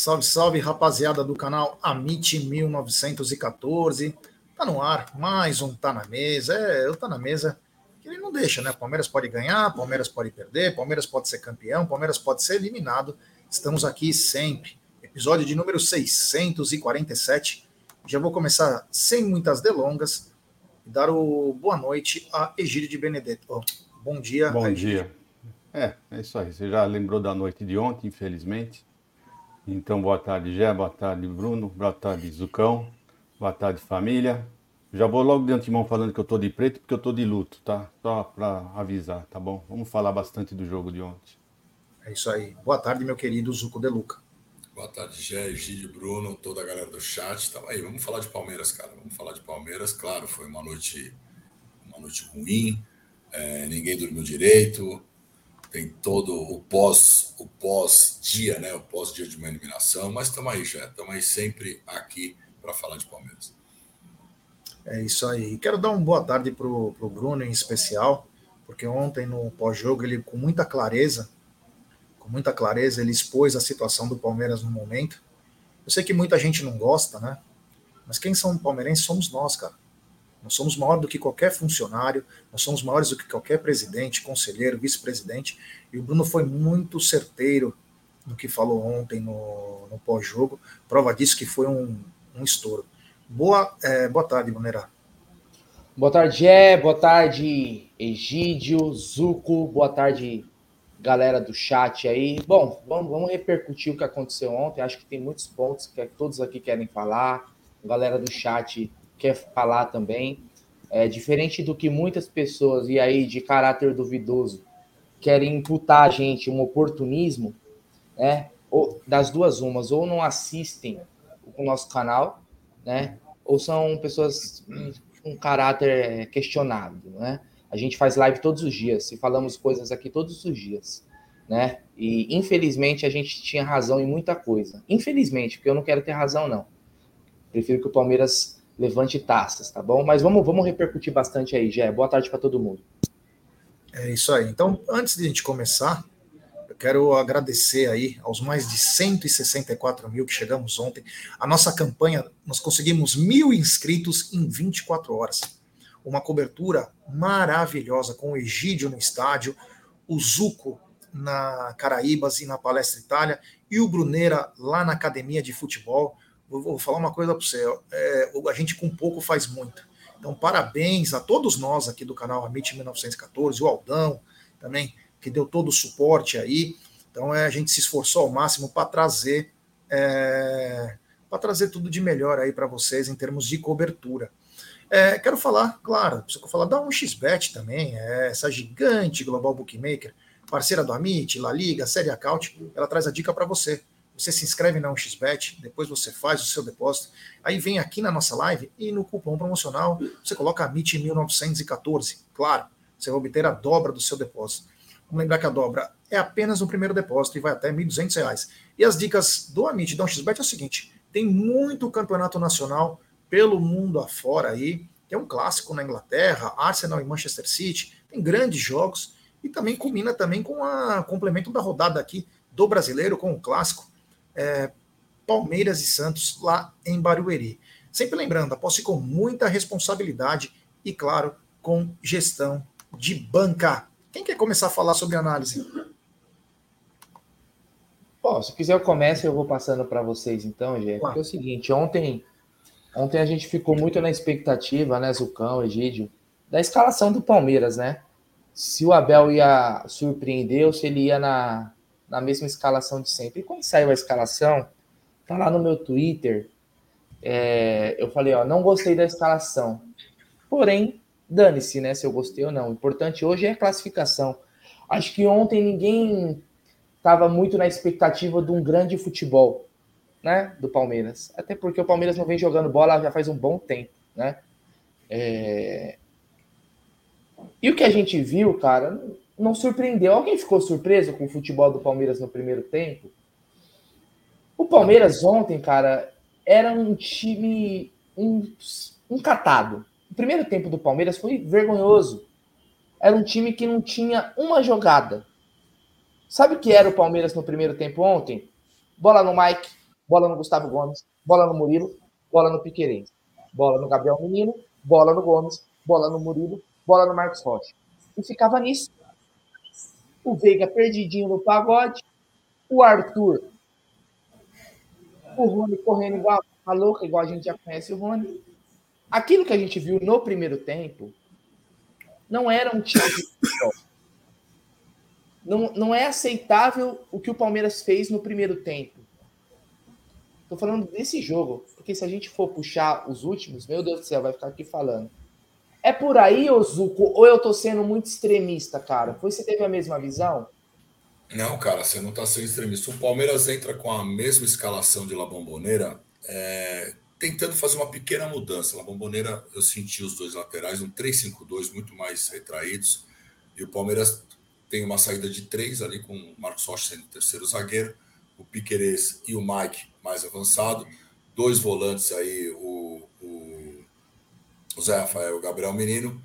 Salve, salve, rapaziada do canal Amit 1914. Tá no ar, mais um Tá na Mesa. É, eu Tá na Mesa, que ele não deixa, né? Palmeiras pode ganhar, Palmeiras pode perder, Palmeiras pode ser campeão, Palmeiras pode ser eliminado. Estamos aqui sempre. Episódio de número 647. Já vou começar sem muitas delongas e dar o boa noite a Egídio de Benedetto. Oh, bom dia. Bom dia. É, é isso aí. Você já lembrou da noite de ontem, infelizmente. Então, boa tarde, Gé, boa tarde, Bruno, boa tarde, Zucão, boa tarde, família. Já vou logo de antemão falando que eu tô de preto, porque eu tô de luto, tá? Só para avisar, tá bom? Vamos falar bastante do jogo de ontem. É isso aí. Boa tarde, meu querido Zuco De Luca. Boa tarde, Gé, Gide, Bruno, toda a galera do chat. Tamo aí, vamos falar de Palmeiras, cara. Vamos falar de Palmeiras. Claro, foi uma noite, uma noite ruim. É, ninguém dormiu direito tem todo o pós o pós dia, né? O pós dia de uma eliminação, mas estamos aí já, estamos aí sempre aqui para falar de Palmeiras. É isso aí. Quero dar uma boa tarde para o Bruno em especial, porque ontem no pós-jogo ele com muita clareza, com muita clareza ele expôs a situação do Palmeiras no momento. Eu sei que muita gente não gosta, né? Mas quem são palmeirenses somos nós, cara. Nós somos maiores do que qualquer funcionário, nós somos maiores do que qualquer presidente, conselheiro, vice-presidente. E o Bruno foi muito certeiro no que falou ontem no, no pós-jogo. Prova disso que foi um, um estouro. Boa, é, boa tarde, Brunerá. Boa tarde, Gé. Boa tarde, Egídio, Zuco. Boa tarde, galera do chat aí. Bom, vamos, vamos repercutir o que aconteceu ontem. Acho que tem muitos pontos que todos aqui querem falar. Galera do chat quer falar também. É diferente do que muitas pessoas, e aí de caráter duvidoso, querem imputar a gente um oportunismo, né? Ou, das duas umas, ou não assistem o nosso canal, né? Ou são pessoas com caráter questionável, né? A gente faz live todos os dias, e falamos coisas aqui todos os dias, né? E infelizmente a gente tinha razão em muita coisa. Infelizmente, porque eu não quero ter razão, não. Prefiro que o Palmeiras levante taças, tá bom? Mas vamos, vamos repercutir bastante aí, Jé. Boa tarde para todo mundo. É isso aí. Então, antes de a gente começar, eu quero agradecer aí aos mais de 164 mil que chegamos ontem. A nossa campanha, nós conseguimos mil inscritos em 24 horas. Uma cobertura maravilhosa com o Egídio no estádio, o Zuco na Caraíbas e na Palestra Itália e o Bruneira lá na Academia de Futebol vou, falar uma coisa para você: é, a gente com pouco faz muito. Então, parabéns a todos nós aqui do canal Amit 1914, o Aldão também, que deu todo o suporte aí. Então, é, a gente se esforçou ao máximo para trazer é, para trazer tudo de melhor aí para vocês em termos de cobertura. É, quero falar, claro, preciso falar da 1xBet também, é, essa gigante global bookmaker, parceira do Amit, La Liga, Série Acaute, ela traz a dica para você você se inscreve na 1xBet, depois você faz o seu depósito, aí vem aqui na nossa live e no cupom promocional você coloca MIT 1914. Claro, você vai obter a dobra do seu depósito. Vamos lembrar que a dobra é apenas no primeiro depósito e vai até R$ 1.200. E as dicas do Amit da 1xBet é o seguinte: tem muito campeonato nacional pelo mundo afora aí. Tem um clássico na Inglaterra, Arsenal e Manchester City, tem grandes jogos e também combina também com a complemento da rodada aqui do brasileiro com o clássico é, Palmeiras e Santos lá em Barueri. Sempre lembrando, aposte com muita responsabilidade e, claro, com gestão de banca. Quem quer começar a falar sobre análise? Bom, se quiser eu começo, eu vou passando para vocês então, gente. Claro. é o seguinte, ontem, ontem a gente ficou muito na expectativa, né, Zucão, Egídio, da escalação do Palmeiras, né? Se o Abel ia surpreender ou se ele ia na, na mesma escalação de sempre. E quando saiu a escalação, tá lá no meu Twitter, é, eu falei, ó, não gostei da escalação. Porém, dane-se, né, se eu gostei ou não. O importante hoje é a classificação. Acho que ontem ninguém estava muito na expectativa de um grande futebol, né, do Palmeiras. Até porque o Palmeiras não vem jogando bola já faz um bom tempo, né. É... E o que a gente viu, cara, não surpreendeu. Alguém ficou surpreso com o futebol do Palmeiras no primeiro tempo? O Palmeiras ontem, cara, era um time encatado. O primeiro tempo do Palmeiras foi vergonhoso. Era um time que não tinha uma jogada. Sabe o que era o Palmeiras no primeiro tempo ontem? Bola no Mike, bola no Gustavo Gomes, bola no Murilo, bola no Piquerez, bola no Gabriel Menino, bola no Gomes, bola no Murilo, bola no Marcos Rocha. E ficava nisso. O Veiga perdidinho no pagode, o Arthur, o Rony correndo igual a louca, igual a gente já conhece o Rony. Aquilo que a gente viu no primeiro tempo não era um time não, não é aceitável o que o Palmeiras fez no primeiro tempo. Tô falando desse jogo, porque se a gente for puxar os últimos, meu Deus do céu, vai ficar aqui falando. É por aí, Ozuko, ou eu tô sendo muito extremista, cara? Você teve a mesma visão? Não, cara, você não tá sendo extremista. O Palmeiras entra com a mesma escalação de La Bombonera, é, tentando fazer uma pequena mudança. La Bombonera, eu senti os dois laterais, um 3-5-2, muito mais retraídos. E o Palmeiras tem uma saída de três ali, com o Marcos Rocha sendo o terceiro zagueiro, o Piquerez e o Mike mais avançado, dois volantes aí, o, o, o Zé Rafael o Gabriel Menino,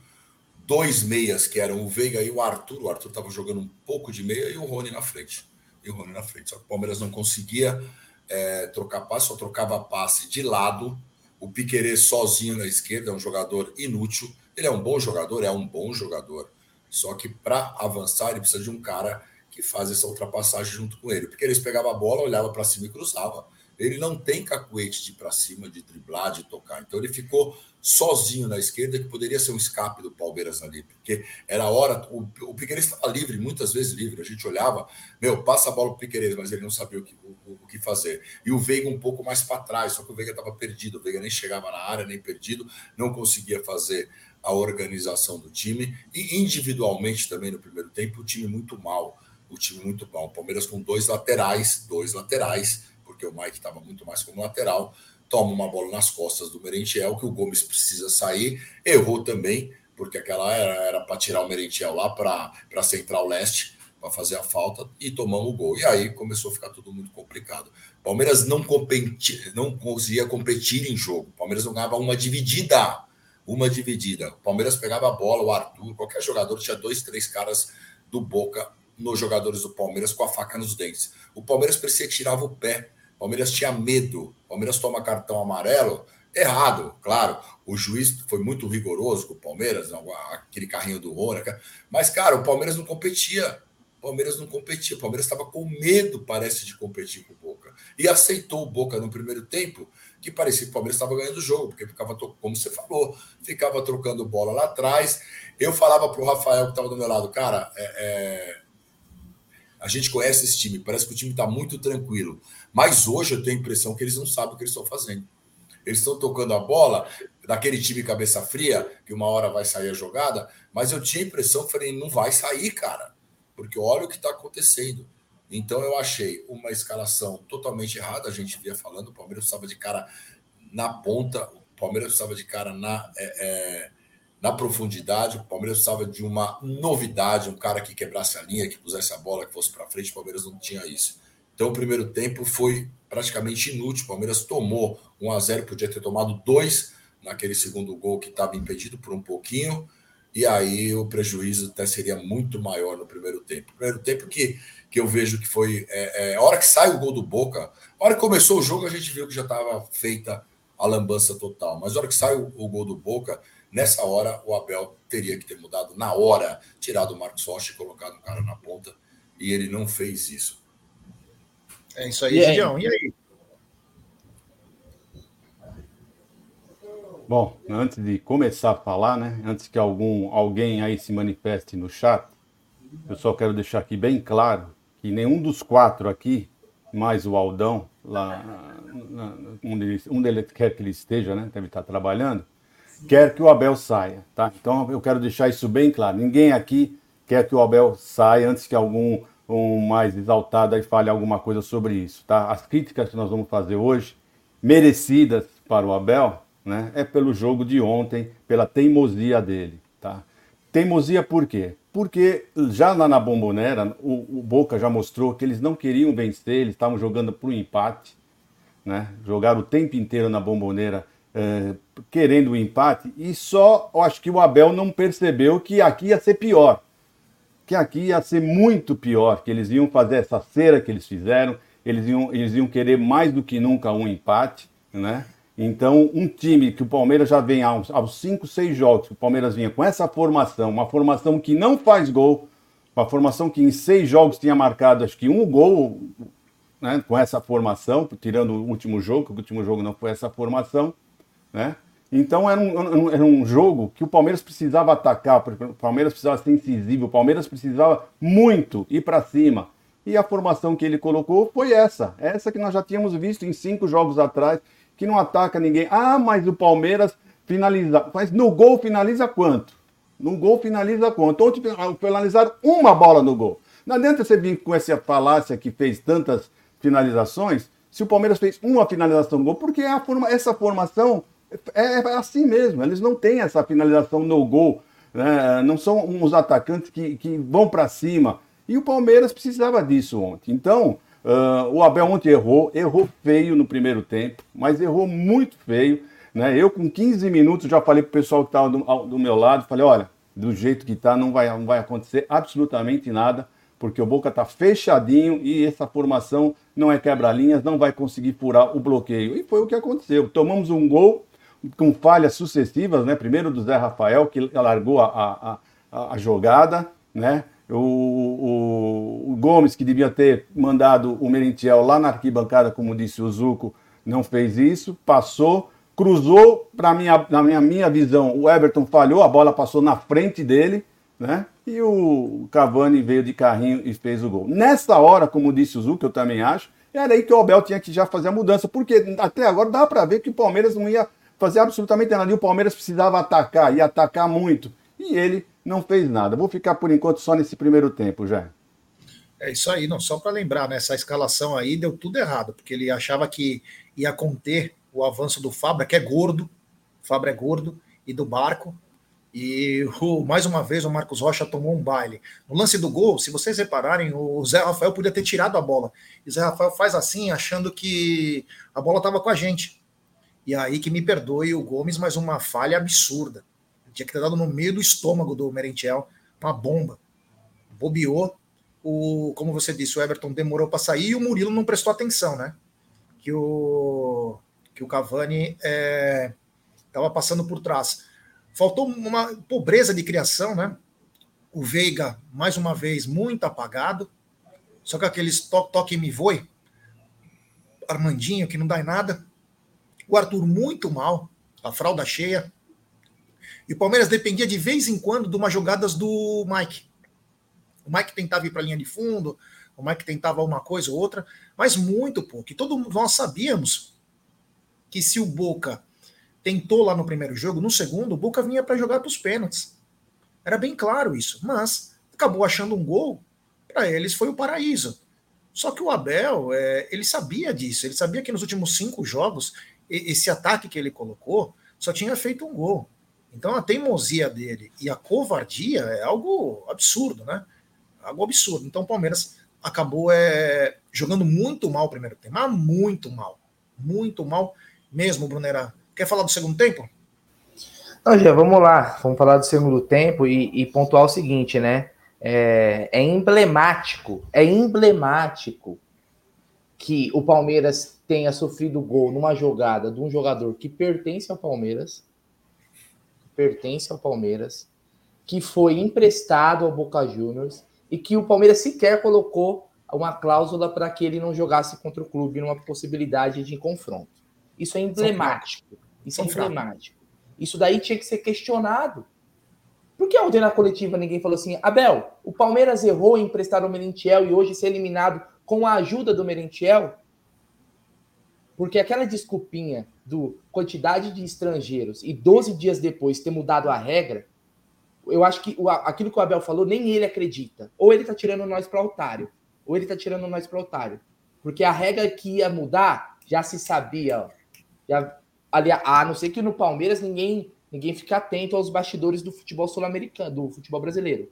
dois meias que eram o Veiga e o Arthur, o Arthur estava jogando um pouco de meia e o Rony na frente. E o Rony na frente. Só que o Palmeiras não conseguia é, trocar passe, só trocava passe de lado. O Piquerez sozinho na esquerda é um jogador inútil. Ele é um bom jogador, é um bom jogador. Só que para avançar, ele precisa de um cara que faz essa ultrapassagem junto com ele. Porque eles pegavam a bola, olhava para cima e cruzava. Ele não tem cacuete de ir para cima, de driblar, de tocar. Então ele ficou sozinho na esquerda, que poderia ser um escape do Palmeiras ali, porque era hora. O, o Piqueires estava livre, muitas vezes livre. A gente olhava, meu, passa a bola para o Piqueires, mas ele não sabia o que, o, o que fazer. E o Veiga um pouco mais para trás, só que o Veiga estava perdido. O Veiga nem chegava na área, nem perdido, não conseguia fazer a organização do time e individualmente também no primeiro tempo o time muito mal, o time muito mal. O Palmeiras com dois laterais, dois laterais, porque o Mike estava muito mais como lateral, toma uma bola nas costas do Merentiel que o Gomes precisa sair, errou também, porque aquela era para tirar o Merentiel lá para Central Leste para fazer a falta e tomamos o gol. E aí começou a ficar tudo muito complicado. Palmeiras não, competi, não conseguia competir em jogo. Palmeiras não ganhava uma dividida uma dividida. O Palmeiras pegava a bola, o Arthur, qualquer jogador tinha dois, três caras do Boca nos jogadores do Palmeiras com a faca nos dentes. O Palmeiras parecia que tirava o pé. Palmeiras tinha medo. Palmeiras toma cartão amarelo. Errado, claro. O juiz foi muito rigoroso com o Palmeiras, aquele carrinho do Rona. Mas, cara, o Palmeiras não competia. O Palmeiras não competia. O Palmeiras estava com medo, parece, de competir com o Boca. E aceitou o Boca no primeiro tempo que parecia que o Palmeiras estava ganhando o jogo, porque ficava, como você falou, ficava trocando bola lá atrás. Eu falava para o Rafael, que estava do meu lado, cara, é, é... a gente conhece esse time, parece que o time está muito tranquilo. Mas hoje eu tenho a impressão que eles não sabem o que eles estão fazendo. Eles estão tocando a bola daquele time cabeça fria, que uma hora vai sair a jogada, mas eu tinha a impressão que falei, não vai sair, cara, porque olha o que está acontecendo. Então eu achei uma escalação totalmente errada. A gente via falando, o Palmeiras estava de cara na ponta, o Palmeiras estava de cara na, é, é, na profundidade, o Palmeiras estava de uma novidade, um cara que quebrasse a linha, que pusesse a bola, que fosse para frente. O Palmeiras não tinha isso. Então o primeiro tempo foi praticamente inútil. O Palmeiras tomou 1 a 0 podia ter tomado dois naquele segundo gol que estava impedido por um pouquinho. E aí o prejuízo até seria muito maior no primeiro tempo. Primeiro tempo que que eu vejo que foi. É, é, a hora que sai o gol do Boca, a hora que começou o jogo, a gente viu que já estava feita a lambança total. Mas a hora que sai o, o, gol do Boca, nessa hora o Abel teria que ter mudado na hora, tirado o Marcos Rocha e colocado o cara na ponta. E ele não fez isso. É isso aí, Gideão. E aí? Bom, antes de começar a falar, né? Antes que algum alguém aí se manifeste no chat, eu só quero deixar aqui bem claro que nenhum dos quatro aqui, mais o Aldão, lá onde ele, onde ele quer que ele esteja, né? Deve estar trabalhando, quer que o Abel saia, tá? Então eu quero deixar isso bem claro. Ninguém aqui quer que o Abel saia antes que algum um mais exaltado aí fale alguma coisa sobre isso, tá? As críticas que nós vamos fazer hoje, merecidas para o Abel, né? É pelo jogo de ontem, pela teimosia dele, tá? Teimosia por quê? porque já lá na Bombonera, o, o, Boca já mostrou que eles não queriam vencer, eles estavam jogando para o empate, né? jogaram o tempo inteiro na Bombonera é, querendo o empate, e só acho que o Abel não percebeu que aqui ia ser pior, que aqui ia ser muito pior, que eles iam fazer essa cera que eles fizeram, eles iam, eles iam querer mais do que nunca um empate, né? Então, um time que o Palmeiras já vem aos, aos cinco, seis jogos, que o Palmeiras vinha com essa formação, uma formação que não faz gol, uma formação que em seis jogos tinha marcado acho que um gol né, com essa formação, tirando o último jogo, que o último jogo não foi essa formação, né? Então era um, era um jogo que o Palmeiras precisava atacar, o Palmeiras precisava ser incisivo, o Palmeiras precisava muito ir para cima. E a formação que ele colocou foi essa, essa que nós já tínhamos visto em cinco jogos atrás, que não ataca ninguém. Ah, mas o Palmeiras finaliza. Mas no gol finaliza quanto? No gol finaliza quanto? Ontem finalizaram uma bola no gol. Não adianta você vir com essa falácia que fez tantas finalizações, se o Palmeiras fez uma finalização no gol, porque é forma, essa formação é, é, assim mesmo, eles não têm essa finalização no gol, né? não são uns atacantes que, que vão para cima. E o Palmeiras precisava disso ontem. Então, uh, o Abel ontem errou, errou feio no primeiro tempo, mas errou muito feio. Né? Eu, com 15 minutos, já falei para o pessoal que estava do, do, meu lado, falei, olha, do jeito que está, não vai, não vai acontecer absolutamente nada, porque o Boca está fechadinho e essa formação não é quebra-linhas, não vai conseguir furar o bloqueio. E foi o que aconteceu. Tomamos um gol com falhas sucessivas, né? Primeiro do Zé Rafael, que largou a, a, a jogada, né? O, o, o, Gomes, que devia ter mandado o Merentiel lá na arquibancada, como disse o Zuco, não fez isso, passou, cruzou, para minha, na minha, minha visão, o Everton falhou, a bola passou na frente dele, né? E o Cavani veio de carrinho e fez o gol. Nessa hora, como disse o Zuco, eu também acho, era aí que o Abel tinha que já fazer a mudança, porque até agora dá para ver que o Palmeiras não ia fazer absolutamente nada. E o Palmeiras precisava atacar, e atacar muito. E ele não fez nada. Vou ficar por enquanto só nesse primeiro tempo, já. É isso aí, não, só para lembrar, né, essa escalação aí deu tudo errado, porque ele achava que ia conter o avanço do Fabra, que é gordo, o Fabra é gordo, e do Barco, e mais uma vez o Marcos Rocha tomou um baile. No lance do gol, se vocês repararem, o Zé Rafael podia ter tirado a bola. E o Zé Rafael faz assim, achando que a bola estava com a gente. E aí que me perdoe o Gomes, mas uma falha absurda. Tinha que ter dado no meio do estômago do Merentiel, uma bomba. Bobeou. O, como você disse, o Everton demorou para sair e o Murilo não prestou atenção, né? Que o, que o Cavani estava é, passando por trás. Faltou uma pobreza de criação, né? O Veiga, mais uma vez, muito apagado. Só que aqueles toque, toque me voe. Armandinho, que não dá em nada. O Arthur muito mal, a fralda cheia. E o Palmeiras dependia de vez em quando de umas jogadas do Mike. O Mike tentava ir para a linha de fundo, o Mike tentava uma coisa ou outra, mas muito pouco. E todos nós sabíamos que se o Boca tentou lá no primeiro jogo, no segundo, o Boca vinha para jogar para os pênaltis. Era bem claro isso, mas acabou achando um gol, para eles foi o paraíso. Só que o Abel, é, ele sabia disso, ele sabia que nos últimos cinco jogos esse ataque que ele colocou só tinha feito um gol. Então a teimosia dele e a covardia é algo absurdo, né? Algo absurdo. Então o Palmeiras acabou é, jogando muito mal o primeiro tempo, mas muito mal. Muito mal mesmo, Brunera. Quer falar do segundo tempo? Não, já vamos lá. Vamos falar do segundo tempo e, e pontuar o seguinte, né? É, é emblemático, é emblemático que o Palmeiras tenha sofrido gol numa jogada de um jogador que pertence ao Palmeiras, pertence ao Palmeiras, que foi emprestado ao Boca Juniors e que o Palmeiras sequer colocou uma cláusula para que ele não jogasse contra o clube numa possibilidade de confronto. Isso é emblemático. Isso é emblemático. Isso daí tinha que ser questionado. Por que ontem na coletiva ninguém falou assim, Abel, o Palmeiras errou em emprestar o Merentiel e hoje ser eliminado com a ajuda do Merentiel? Porque aquela desculpinha do quantidade de estrangeiros e 12 dias depois ter mudado a regra, eu acho que o, aquilo que o Abel falou, nem ele acredita. Ou ele tá tirando nós para otário, ou ele tá tirando nós para otário. Porque a regra que ia mudar já se sabia. Ó. Já, ali, a não ser que no Palmeiras ninguém ninguém fica atento aos bastidores do futebol sul-americano, do futebol brasileiro.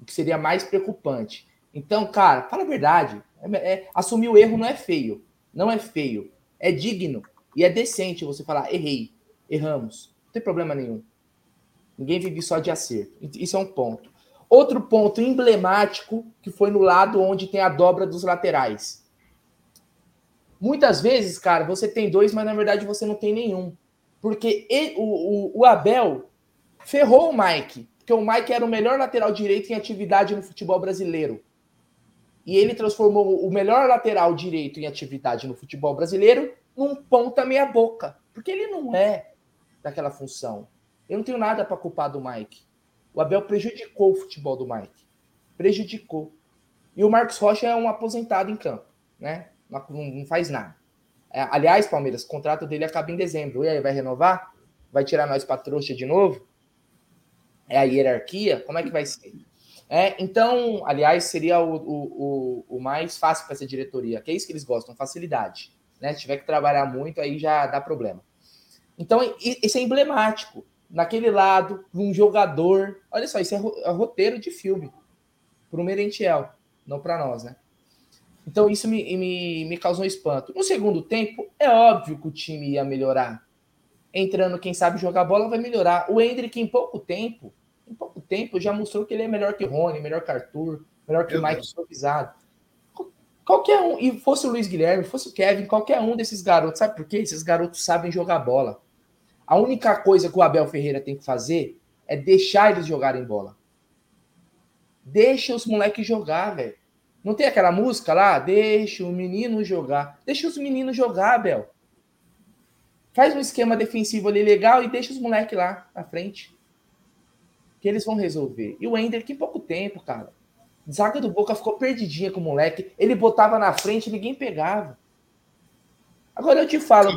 O que seria mais preocupante. Então, cara, fala a verdade. É, é, assumir o erro não é feio. Não é feio. É digno. E é decente você falar, errei, erramos. Não tem problema nenhum. Ninguém vive só de acerto. Isso é um ponto. Outro ponto emblemático que foi no lado onde tem a dobra dos laterais. Muitas vezes, cara, você tem dois, mas na verdade você não tem nenhum. Porque ele, o, o, o Abel ferrou o Mike. Porque o Mike era o melhor lateral direito em atividade no futebol brasileiro. E ele transformou o melhor lateral direito em atividade no futebol brasileiro num ponta meia boca. Porque ele não é daquela função. Eu não tenho nada para culpar do Mike. O Abel prejudicou o futebol do Mike. Prejudicou. E o Marcos Rocha é um aposentado em campo, né? Não, não faz nada. É, aliás, Palmeiras, o contrato dele acaba em dezembro. E aí, vai renovar? Vai tirar nós para trouxa de novo? É a hierarquia? Como é que vai ser? É, então, aliás, seria o, o, o, o mais fácil para essa diretoria, que é isso que eles gostam, facilidade. Né? Se tiver que trabalhar muito, aí já dá problema. Então, isso é emblemático. Naquele lado, um jogador. Olha só, isso é, é roteiro de filme. Para o Merentiel, não para nós, né? Então, isso me, me, me causou espanto. No segundo tempo, é óbvio que o time ia melhorar. Entrando, quem sabe jogar bola vai melhorar. O Hendrick, em pouco tempo, em pouco tempo, já mostrou que ele é melhor que Rony, melhor que Arthur, melhor que o Mike improvisado. Qualquer um, e fosse o Luiz Guilherme, fosse o Kevin, qualquer um desses garotos, sabe por quê? Esses garotos sabem jogar bola. A única coisa que o Abel Ferreira tem que fazer é deixar eles jogarem bola. Deixa os moleques jogar, velho. Não tem aquela música lá? Deixa o menino jogar. Deixa os meninos jogar, Abel. Faz um esquema defensivo ali legal e deixa os moleques lá na frente. Que eles vão resolver. E o Ender, que em pouco tempo, cara. Zaga do Boca ficou perdidinha com o moleque. Ele botava na frente e ninguém pegava. Agora eu te falo.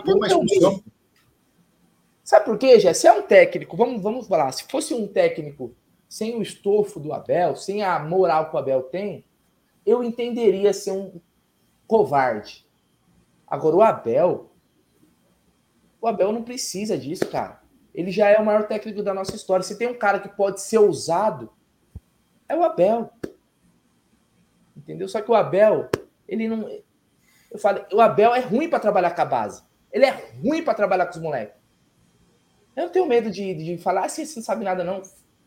Sabe por quê, Jé? Se é um técnico, vamos, vamos falar, se fosse um técnico sem o estofo do Abel, sem a moral que o Abel tem, eu entenderia ser um covarde. Agora, o Abel, o Abel não precisa disso, cara. Ele já é o maior técnico da nossa história. Se tem um cara que pode ser ousado, é o Abel. Entendeu? Só que o Abel, ele não. Eu falei, o Abel é ruim para trabalhar com a base. Ele é ruim para trabalhar com os moleques. Eu não tenho medo de, de falar assim, você não sabe nada, não.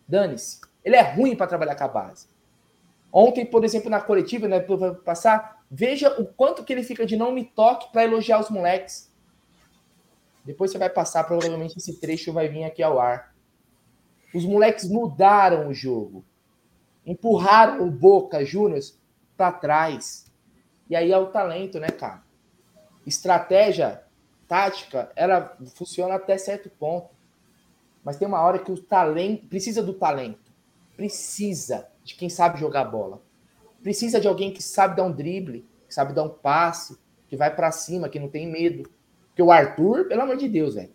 Dane-se. Ele é ruim para trabalhar com a base. Ontem, por exemplo, na coletiva, né, passar, veja o quanto que ele fica de não me toque para elogiar os moleques. Depois você vai passar, provavelmente esse trecho vai vir aqui ao ar. Os moleques mudaram o jogo. Empurraram o Boca Juniors para trás. E aí é o talento, né, cara? Estratégia tática, ela funciona até certo ponto. Mas tem uma hora que o talento precisa do talento. Precisa de quem sabe jogar bola. Precisa de alguém que sabe dar um drible, que sabe dar um passe, que vai para cima, que não tem medo. Porque o Arthur, pelo amor de Deus, velho.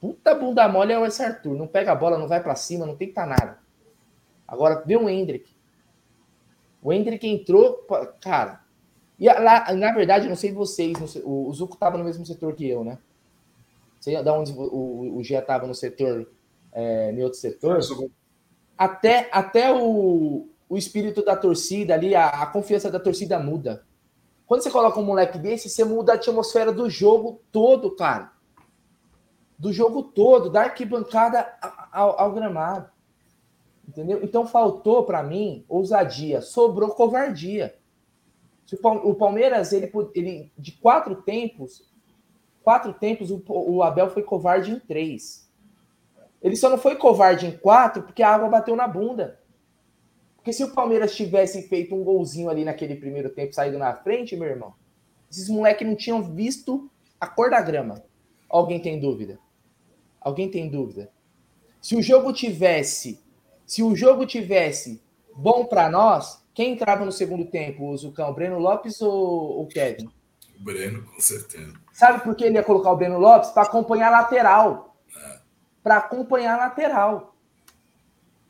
Puta bunda mole é esse Arthur. Não pega a bola, não vai para cima, não tem que nada. Agora, vê o Hendrick. O Hendrick entrou, cara. E lá, na verdade, não sei vocês, não sei, o Zuko tava no mesmo setor que eu, né? sei de onde o, o Gia estava no setor, é, em outro setor, até, até o, o espírito da torcida ali, a, a confiança da torcida muda. Quando você coloca um moleque desse, você muda a atmosfera do jogo todo, cara. Do jogo todo, da arquibancada ao, ao gramado. Entendeu? Então faltou para mim ousadia, sobrou covardia. O Palmeiras, ele, ele de quatro tempos, quatro tempos, o, o Abel foi covarde em três. Ele só não foi covarde em quatro porque a água bateu na bunda. Porque se o Palmeiras tivesse feito um golzinho ali naquele primeiro tempo, saído na frente, meu irmão, esses moleques não tinham visto a cor da grama. Alguém tem dúvida? Alguém tem dúvida? Se o jogo tivesse, se o jogo tivesse bom para nós, quem entrava no segundo tempo, o Zucão, Breno Lopes ou o Kevin? O Breno, com certeza. Sabe por que ele ia colocar o Breno Lopes? Para acompanhar a lateral. É. Para acompanhar a lateral.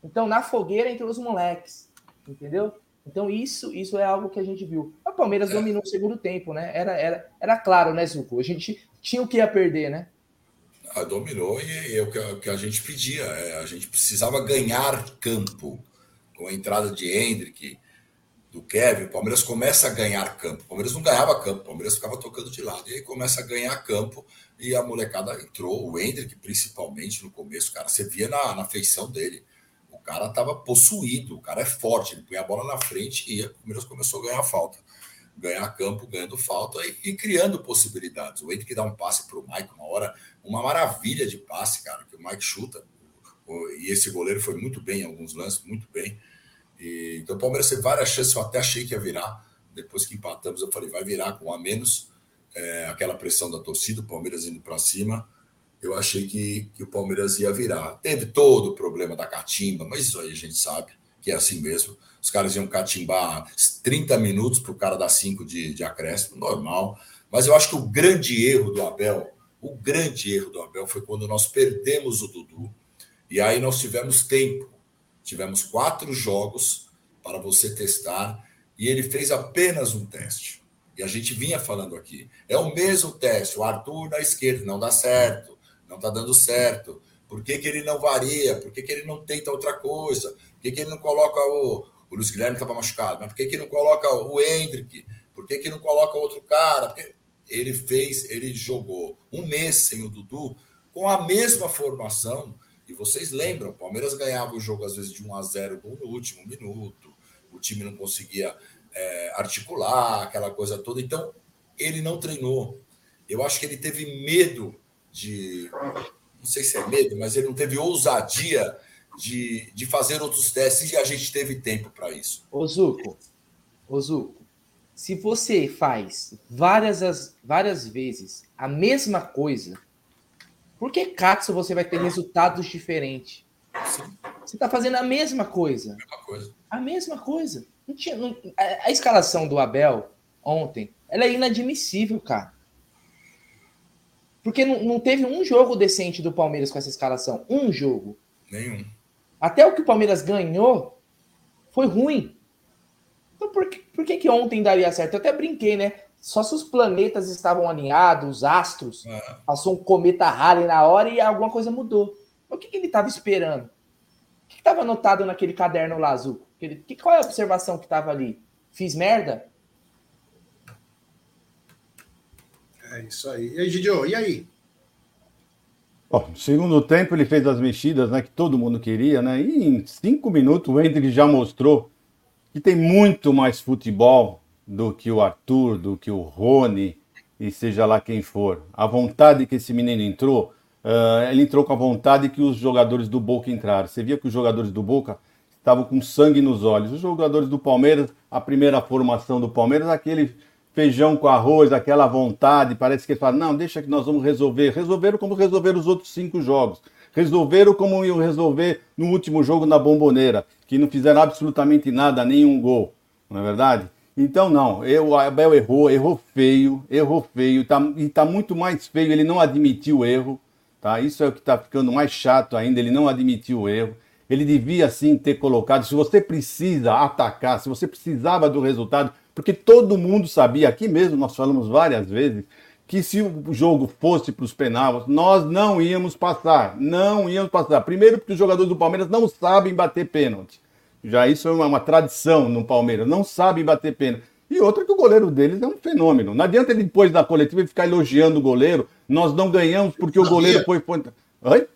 Então, na fogueira entre os moleques. Entendeu? Então, isso, isso é algo que a gente viu. O Palmeiras é. dominou o segundo tempo, né? Era, era, era claro, né, Zuko? A gente tinha o que ia perder, né? Ah, dominou e é o que, o que a gente pedia. É, a gente precisava ganhar campo. Com a entrada de Hendrick, do Kevin, o Palmeiras começa a ganhar campo. O Palmeiras não ganhava campo, o Palmeiras ficava tocando de lado. E aí começa a ganhar campo e a molecada entrou, o Hendrick principalmente no começo, cara, você via na, na feição dele. Cara tava possuído, o cara é forte, ele põe a bola na frente e o Palmeiras começou a ganhar falta. ganhar campo, ganhando falta e, e criando possibilidades. O Hendrick dá um passe para o Mike uma hora, uma maravilha de passe, cara, que o Mike chuta. E esse goleiro foi muito bem em alguns lances, muito bem. E, então o Palmeiras teve várias chances, eu até achei que ia virar. Depois que empatamos, eu falei, vai virar com a menos. É, aquela pressão da torcida, o Palmeiras indo para cima. Eu achei que, que o Palmeiras ia virar. Teve todo o problema da catimba, mas isso aí a gente sabe que é assim mesmo. Os caras iam catimbar 30 minutos para o cara dar 5 de, de acréscimo, normal. Mas eu acho que o grande erro do Abel, o grande erro do Abel foi quando nós perdemos o Dudu. E aí nós tivemos tempo. Tivemos quatro jogos para você testar. E ele fez apenas um teste. E a gente vinha falando aqui. É o mesmo teste. O Arthur na esquerda não dá certo. Não está dando certo. Por que, que ele não varia? Por que, que ele não tenta outra coisa? Por que, que ele não coloca o, o Luiz Guilherme estava machucado, mas por que, que não coloca o Hendrick? Por que, que não coloca outro cara? Porque ele fez, ele jogou um mês sem o Dudu com a mesma formação. E vocês lembram, o Palmeiras ganhava o jogo às vezes de 1 a 0 no último minuto, o time não conseguia é, articular, aquela coisa toda. Então, ele não treinou. Eu acho que ele teve medo de. Não sei se é medo, mas ele não teve ousadia de, de fazer outros testes e a gente teve tempo para isso. Ô Zuco, se você faz várias, várias vezes a mesma coisa, por que Katsu você vai ter resultados diferentes? Sim. Você está fazendo a mesma coisa. A mesma coisa. A mesma coisa. Não tinha, não, a, a, escalação do Abel ontem, ela é inadmissível, cara. Porque não, não teve um jogo decente do Palmeiras com essa escalação. Um jogo. Nenhum. Até o que o Palmeiras ganhou foi ruim. Então por que, por que, que ontem daria certo? Eu até brinquei, né? Só se os planetas estavam alinhados, os astros, é. passou um cometa Halley na hora e alguma coisa mudou. O que, que ele estava esperando? O que estava anotado naquele caderno lá azul? Que, qual é a observação que estava ali? Fiz merda? É isso aí. E aí, Gidio, e aí? Bom, no segundo tempo ele fez as mexidas né, que todo mundo queria, né? E em cinco minutos o Hendrick já mostrou que tem muito mais futebol do que o Arthur, do que o Rony, e seja lá quem for. A vontade que esse menino entrou, uh, ele entrou com a vontade que os jogadores do Boca entraram. Você via que os jogadores do Boca estavam com sangue nos olhos. Os jogadores do Palmeiras, a primeira formação do Palmeiras, aquele feijão com arroz, aquela vontade, parece que ele fala, não, deixa que nós vamos resolver. Resolveram como resolveram os outros cinco jogos. Resolveram como iam resolver no último jogo na Bomboneira, que não fizeram absolutamente nada, nenhum gol. Não é verdade? Então, não, eu, o Abel errou, errou feio, errou feio, tá, e está muito mais feio, ele não admitiu o erro, tá? Isso é o que está ficando mais chato ainda, ele não admitiu o erro. Ele devia sim ter colocado, se você precisa atacar, se você precisava do resultado, porque todo mundo sabia, aqui mesmo nós falamos várias vezes, que se o jogo fosse para os penais, nós não íamos passar. Não íamos passar. Primeiro, porque os jogadores do Palmeiras não sabem bater pênalti. Já isso é uma, uma tradição no Palmeiras, não sabem bater pênalti. E outra que o goleiro deles é um fenômeno. Não adianta ele depois da coletiva ficar elogiando o goleiro. Nós não ganhamos porque o goleiro foi. Oi?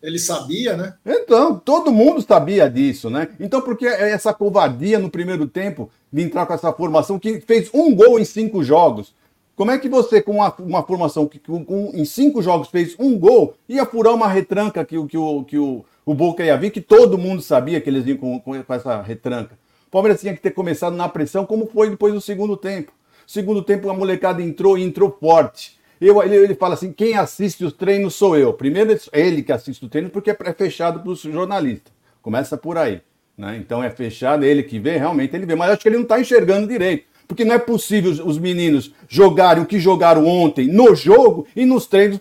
Ele sabia, né? Então, todo mundo sabia disso, né? Então, por que essa covardia no primeiro tempo de entrar com essa formação que fez um gol em cinco jogos? Como é que você, com uma, uma formação que com, com, em cinco jogos fez um gol, ia furar uma retranca que, que, o, que o, o Boca ia vir, que todo mundo sabia que eles iam com, com, com essa retranca? O Palmeiras tinha que ter começado na pressão, como foi depois do segundo tempo. Segundo tempo, a molecada entrou e entrou forte. Eu, ele, ele fala assim: quem assiste os treinos sou eu. Primeiro, ele que assiste o treino, porque é fechado para os jornalistas. Começa por aí. Né? Então é fechado, ele que vê, realmente ele vê. Mas acho que ele não está enxergando direito. Porque não é possível os, meninos jogarem o que jogaram ontem no jogo e nos treinos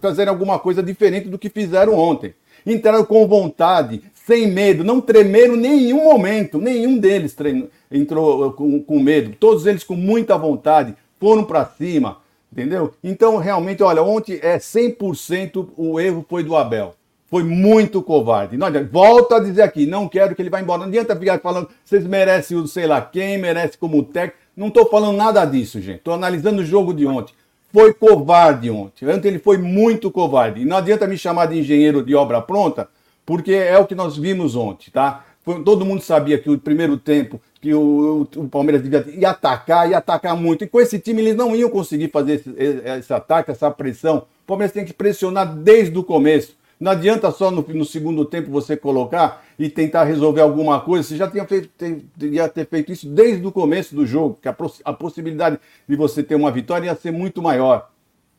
fazerem alguma coisa diferente do que fizeram ontem. Entraram com vontade, sem medo, não tremeram nenhum momento, nenhum deles treino, entrou com, com medo, todos eles com muita vontade, foram para cima, Entendeu? Então, realmente, olha, ontem é 100% o erro foi do Abel. Foi muito covarde. Não. Volto a dizer aqui, não quero que ele vá embora. Não adianta ficar falando, vocês merecem o sei lá quem, merece como técnico. Não estou falando nada disso, gente. Estou analisando o jogo de ontem. Foi covarde ontem. Ontem ele foi muito covarde. E não adianta me chamar de engenheiro de obra pronta, porque é o que nós vimos ontem, tá? Foi, todo mundo sabia que o primeiro tempo que o, o, Palmeiras devia ia atacar, ia atacar muito. E com esse time eles não iam conseguir fazer esse, esse ataque, essa pressão. O Palmeiras tem que pressionar desde o começo. Não adianta só no, no, segundo tempo você colocar e tentar resolver alguma coisa. Você já tinha feito, teria ter feito isso desde o começo do jogo, que a, a possibilidade de você ter uma vitória ia ser muito maior.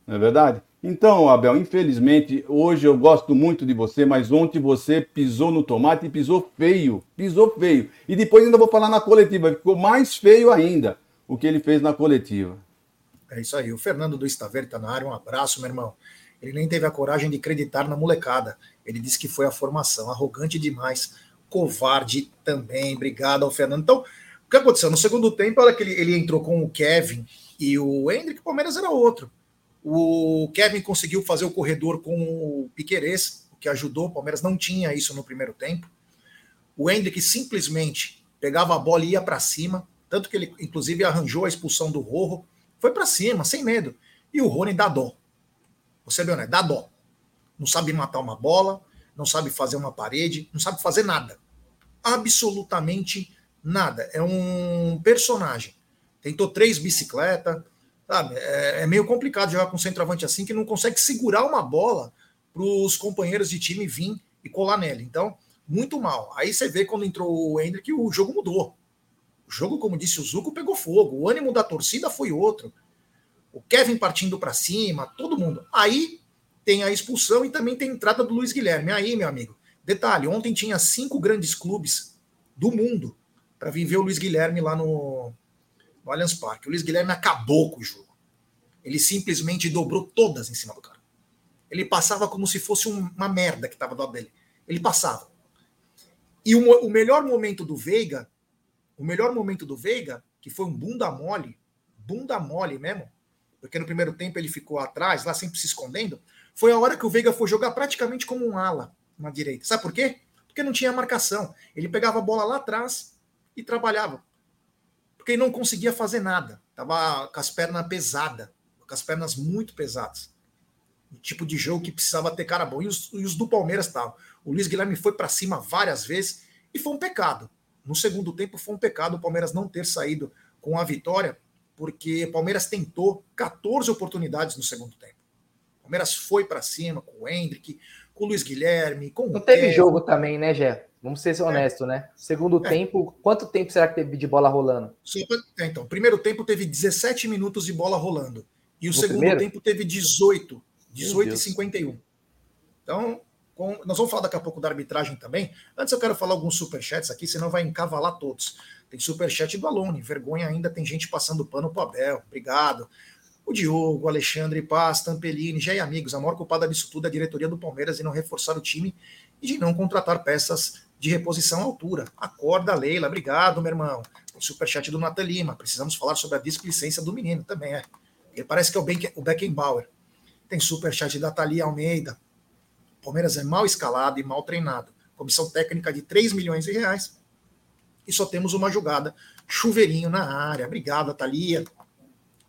Não é verdade? Então, Abel, infelizmente, hoje eu gosto muito de você, mas ontem você pisou no tomate e pisou feio. Pisou feio. E depois ainda vou falar na coletiva, ficou mais feio ainda o que ele fez na coletiva. É isso aí. O Fernando do Estaver está na área. Um abraço, meu irmão. Ele nem teve a coragem de acreditar na molecada. Ele disse que foi a formação. Arrogante demais. Covarde também. Obrigado ao Fernando. Então, o que aconteceu? No segundo tempo, olha que ele, ele entrou com o Kevin e o Hendrick, o Palmeiras era outro. O Kevin conseguiu fazer o corredor com o Piquerez, o que ajudou. O Palmeiras não tinha isso no primeiro tempo. O Hendrick simplesmente pegava a bola e ia para cima, tanto que ele, inclusive, arranjou a expulsão do Rorro. Foi para cima, sem medo. E o Rony dá dó. Você viu, né? Dá dó. Não sabe matar uma bola, não sabe fazer uma parede, não sabe fazer nada. Absolutamente nada. É um personagem. Tentou três bicicletas, Sabe? É, é meio complicado jogar com um centroavante assim que não consegue segurar uma bola para os companheiros de time vir e colar nele. Então, muito mal. Aí você vê quando entrou o Hendrick, o jogo mudou. O jogo, como disse o Zuco, pegou fogo. O ânimo da torcida foi outro. O Kevin partindo para cima, todo mundo. Aí tem a expulsão e também tem a entrada do Luiz Guilherme. Aí, meu amigo, detalhe: ontem tinha cinco grandes clubes do mundo para viver o Luiz Guilherme lá no, no Allianz Parque. O Luiz Guilherme acabou com o jogo. Ele simplesmente dobrou todas em cima do cara. Ele passava como se fosse uma merda que estava do lado dele. Ele passava. E o, o, melhor momento do Veiga, o melhor momento do Veiga, que foi um bunda mole, bunda mole mesmo, porque no primeiro tempo ele ficou atrás, lá sempre se escondendo, foi a hora que o Veiga foi jogar praticamente como um ala na direita. Sabe por quê? Porque não tinha marcação. Ele pegava a bola lá atrás e trabalhava. Porque ele não conseguia fazer nada. Tava com as pernas pesadas com as pernas muito pesadas. O tipo de jogo que precisava ter cara bom. E os, e os do Palmeiras estavam. O Luiz Guilherme foi para cima várias vezes e foi um pecado. No segundo tempo foi um pecado o Palmeiras não ter saído com a vitória, porque o Palmeiras tentou 14 oportunidades no segundo tempo. O Palmeiras foi para cima com o Hendrick, com o Luiz Guilherme, com Não teve jogo também, né, Gé? Vamos ser honestos, é. né? Segundo é. tempo, quanto tempo será que teve de bola rolando? É, então, primeiro tempo teve 17 minutos de bola rolando. E o no segundo primeiro? tempo teve 18, 18 e 51. Então, com, nós vamos falar daqui a pouco da arbitragem também. Antes eu quero falar alguns superchats aqui, senão vai encavalar todos. Tem superchat do Alone, vergonha ainda, tem gente passando pano pro Abel. Obrigado. O Diogo, o Alexandre Paz, Tampelini, já e amigos, a maior culpada disso tudo é a diretoria do Palmeiras e não reforçar o time e de não contratar peças de reposição à altura. Acorda, Leila. Obrigado, meu irmão. Tem superchat do Natan Lima. Precisamos falar sobre a displicência do menino também, é. Ele parece que é o, Beckenbauer. Tem superchat da Thalia Almeida. O Palmeiras é mal escalado e mal treinado. Comissão técnica de 3 milhões de reais. E só temos uma jogada. Chuveirinho na área. Obrigado, Thalia.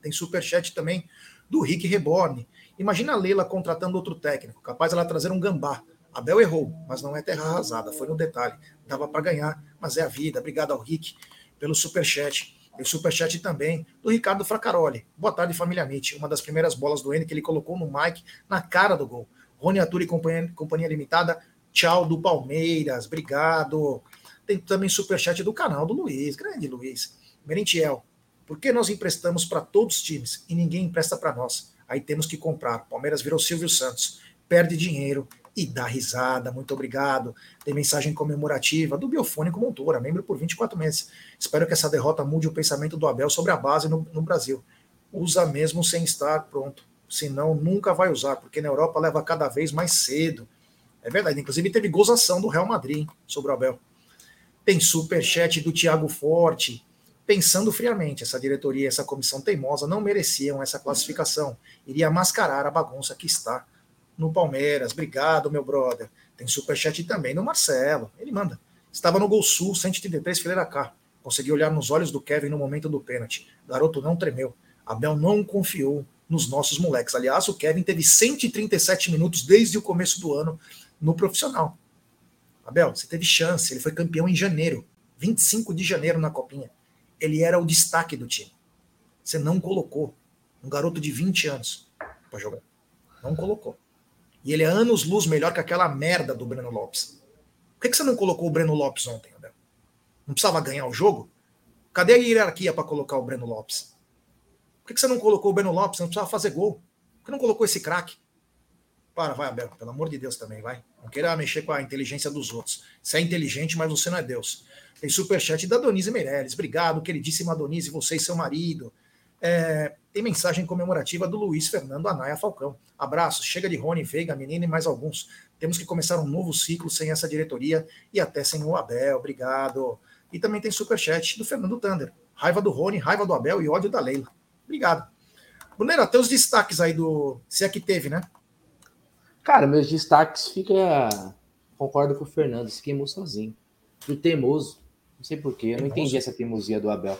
Tem superchat também do Rick Reborn. Imagina a Leila contratando outro técnico, capaz ela trazer um gambá. Abel errou, mas não é terra arrasada, foi no detalhe. Dava para ganhar, mas é a vida. Obrigado ao Rick pelo superchat. E superchat também do Ricardo Fracaroli. Boa tarde, família Mitch. Uma das primeiras bolas do N que ele colocou no Mike na cara do gol. Rony Aturi, companhia, companhia Limitada. Tchau do Palmeiras. Obrigado. Tem também superchat do canal do Luiz. Grande Luiz. Merentiel. Por que nós emprestamos para todos os times e ninguém empresta para nós? Aí temos que comprar. Palmeiras virou Silvio Santos. Perde dinheiro e dá risada. Muito obrigado. Tem mensagem comemorativa do Biofônico Montoura, membro por 24 meses. Espero que essa derrota mude o pensamento do Abel sobre a base no, no Brasil. Usa mesmo sem estar pronto. Senão nunca vai usar, porque na Europa leva cada vez mais cedo. É verdade. Inclusive teve gozação do Real Madrid hein, sobre o Abel. Tem superchat do Thiago Forte. Pensando friamente, essa diretoria, essa comissão teimosa não mereciam essa classificação. Iria mascarar a bagunça que está no Palmeiras. Obrigado, meu brother. Tem superchat também no Marcelo. Ele manda. Estava no Gol Sul, 133, fileira K. Consegui olhar nos olhos do Kevin no momento do pênalti. Garoto não tremeu. Abel não confiou nos nossos moleques. Aliás, o Kevin teve 137 minutos desde o começo do ano no profissional. Abel, você teve chance, ele foi campeão em janeiro, 25 de janeiro na Copinha. Ele era o destaque do time. Você não colocou um garoto de 20 anos para jogar. Não colocou. E ele é anos luz melhor que aquela merda do Breno Lopes. Por que, que você não colocou o Breno Lopes ontem, Abel? Não precisava ganhar o jogo? Cadê a hierarquia para colocar o Breno Lopes? Por que, que você não colocou o Breno Lopes? Não precisava fazer gol. Por que não colocou esse craque? Para, vai, Abel, pelo amor de Deus também, vai. Não queira mexer com a inteligência dos outros. Você é inteligente, mas você não é Deus. Tem superchat da Donise Meirelles. Obrigado, queridíssima Donise, você e seu marido. É, tem mensagem comemorativa do Luiz Fernando Anaia Falcão. Abraços, chega de Rony, Veiga, Menina e mais alguns. Temos que começar um novo ciclo sem essa diretoria e até sem o Abel. Obrigado. E também tem superchat do Fernando Thunder. Raiva do Rony, raiva do Abel e ódio da Leila. Obrigado. Brunera, teus destaques aí do. Se é que teve, né? Cara, meus destaques fica. Concordo com o Fernando, se queimou sozinho. Do teimoso. Não sei porquê, eu não entendi essa teimosia do Abel.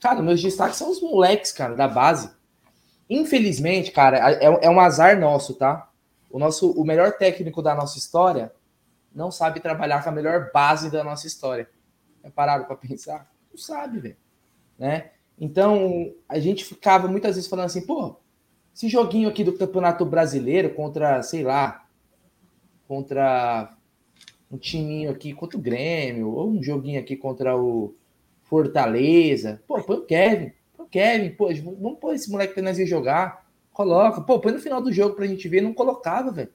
Cara, meus destaques são os moleques, cara, da base. Infelizmente, cara, é, é um azar nosso, tá? O nosso, o melhor técnico da nossa história não sabe trabalhar com a melhor base da nossa história. É parado para pensar? Não sabe, velho. Né? Então, a gente ficava muitas vezes falando assim, pô, esse joguinho aqui do Campeonato Brasileiro contra, sei lá, contra um timinho aqui contra o Grêmio, ou um joguinho aqui contra o Fortaleza. Pô, põe o Kevin, põe o Kevin, pô, vamos pôr esse moleque pra nós ir jogar. Coloca, pô, põe no final do jogo pra gente ver. Não colocava, velho.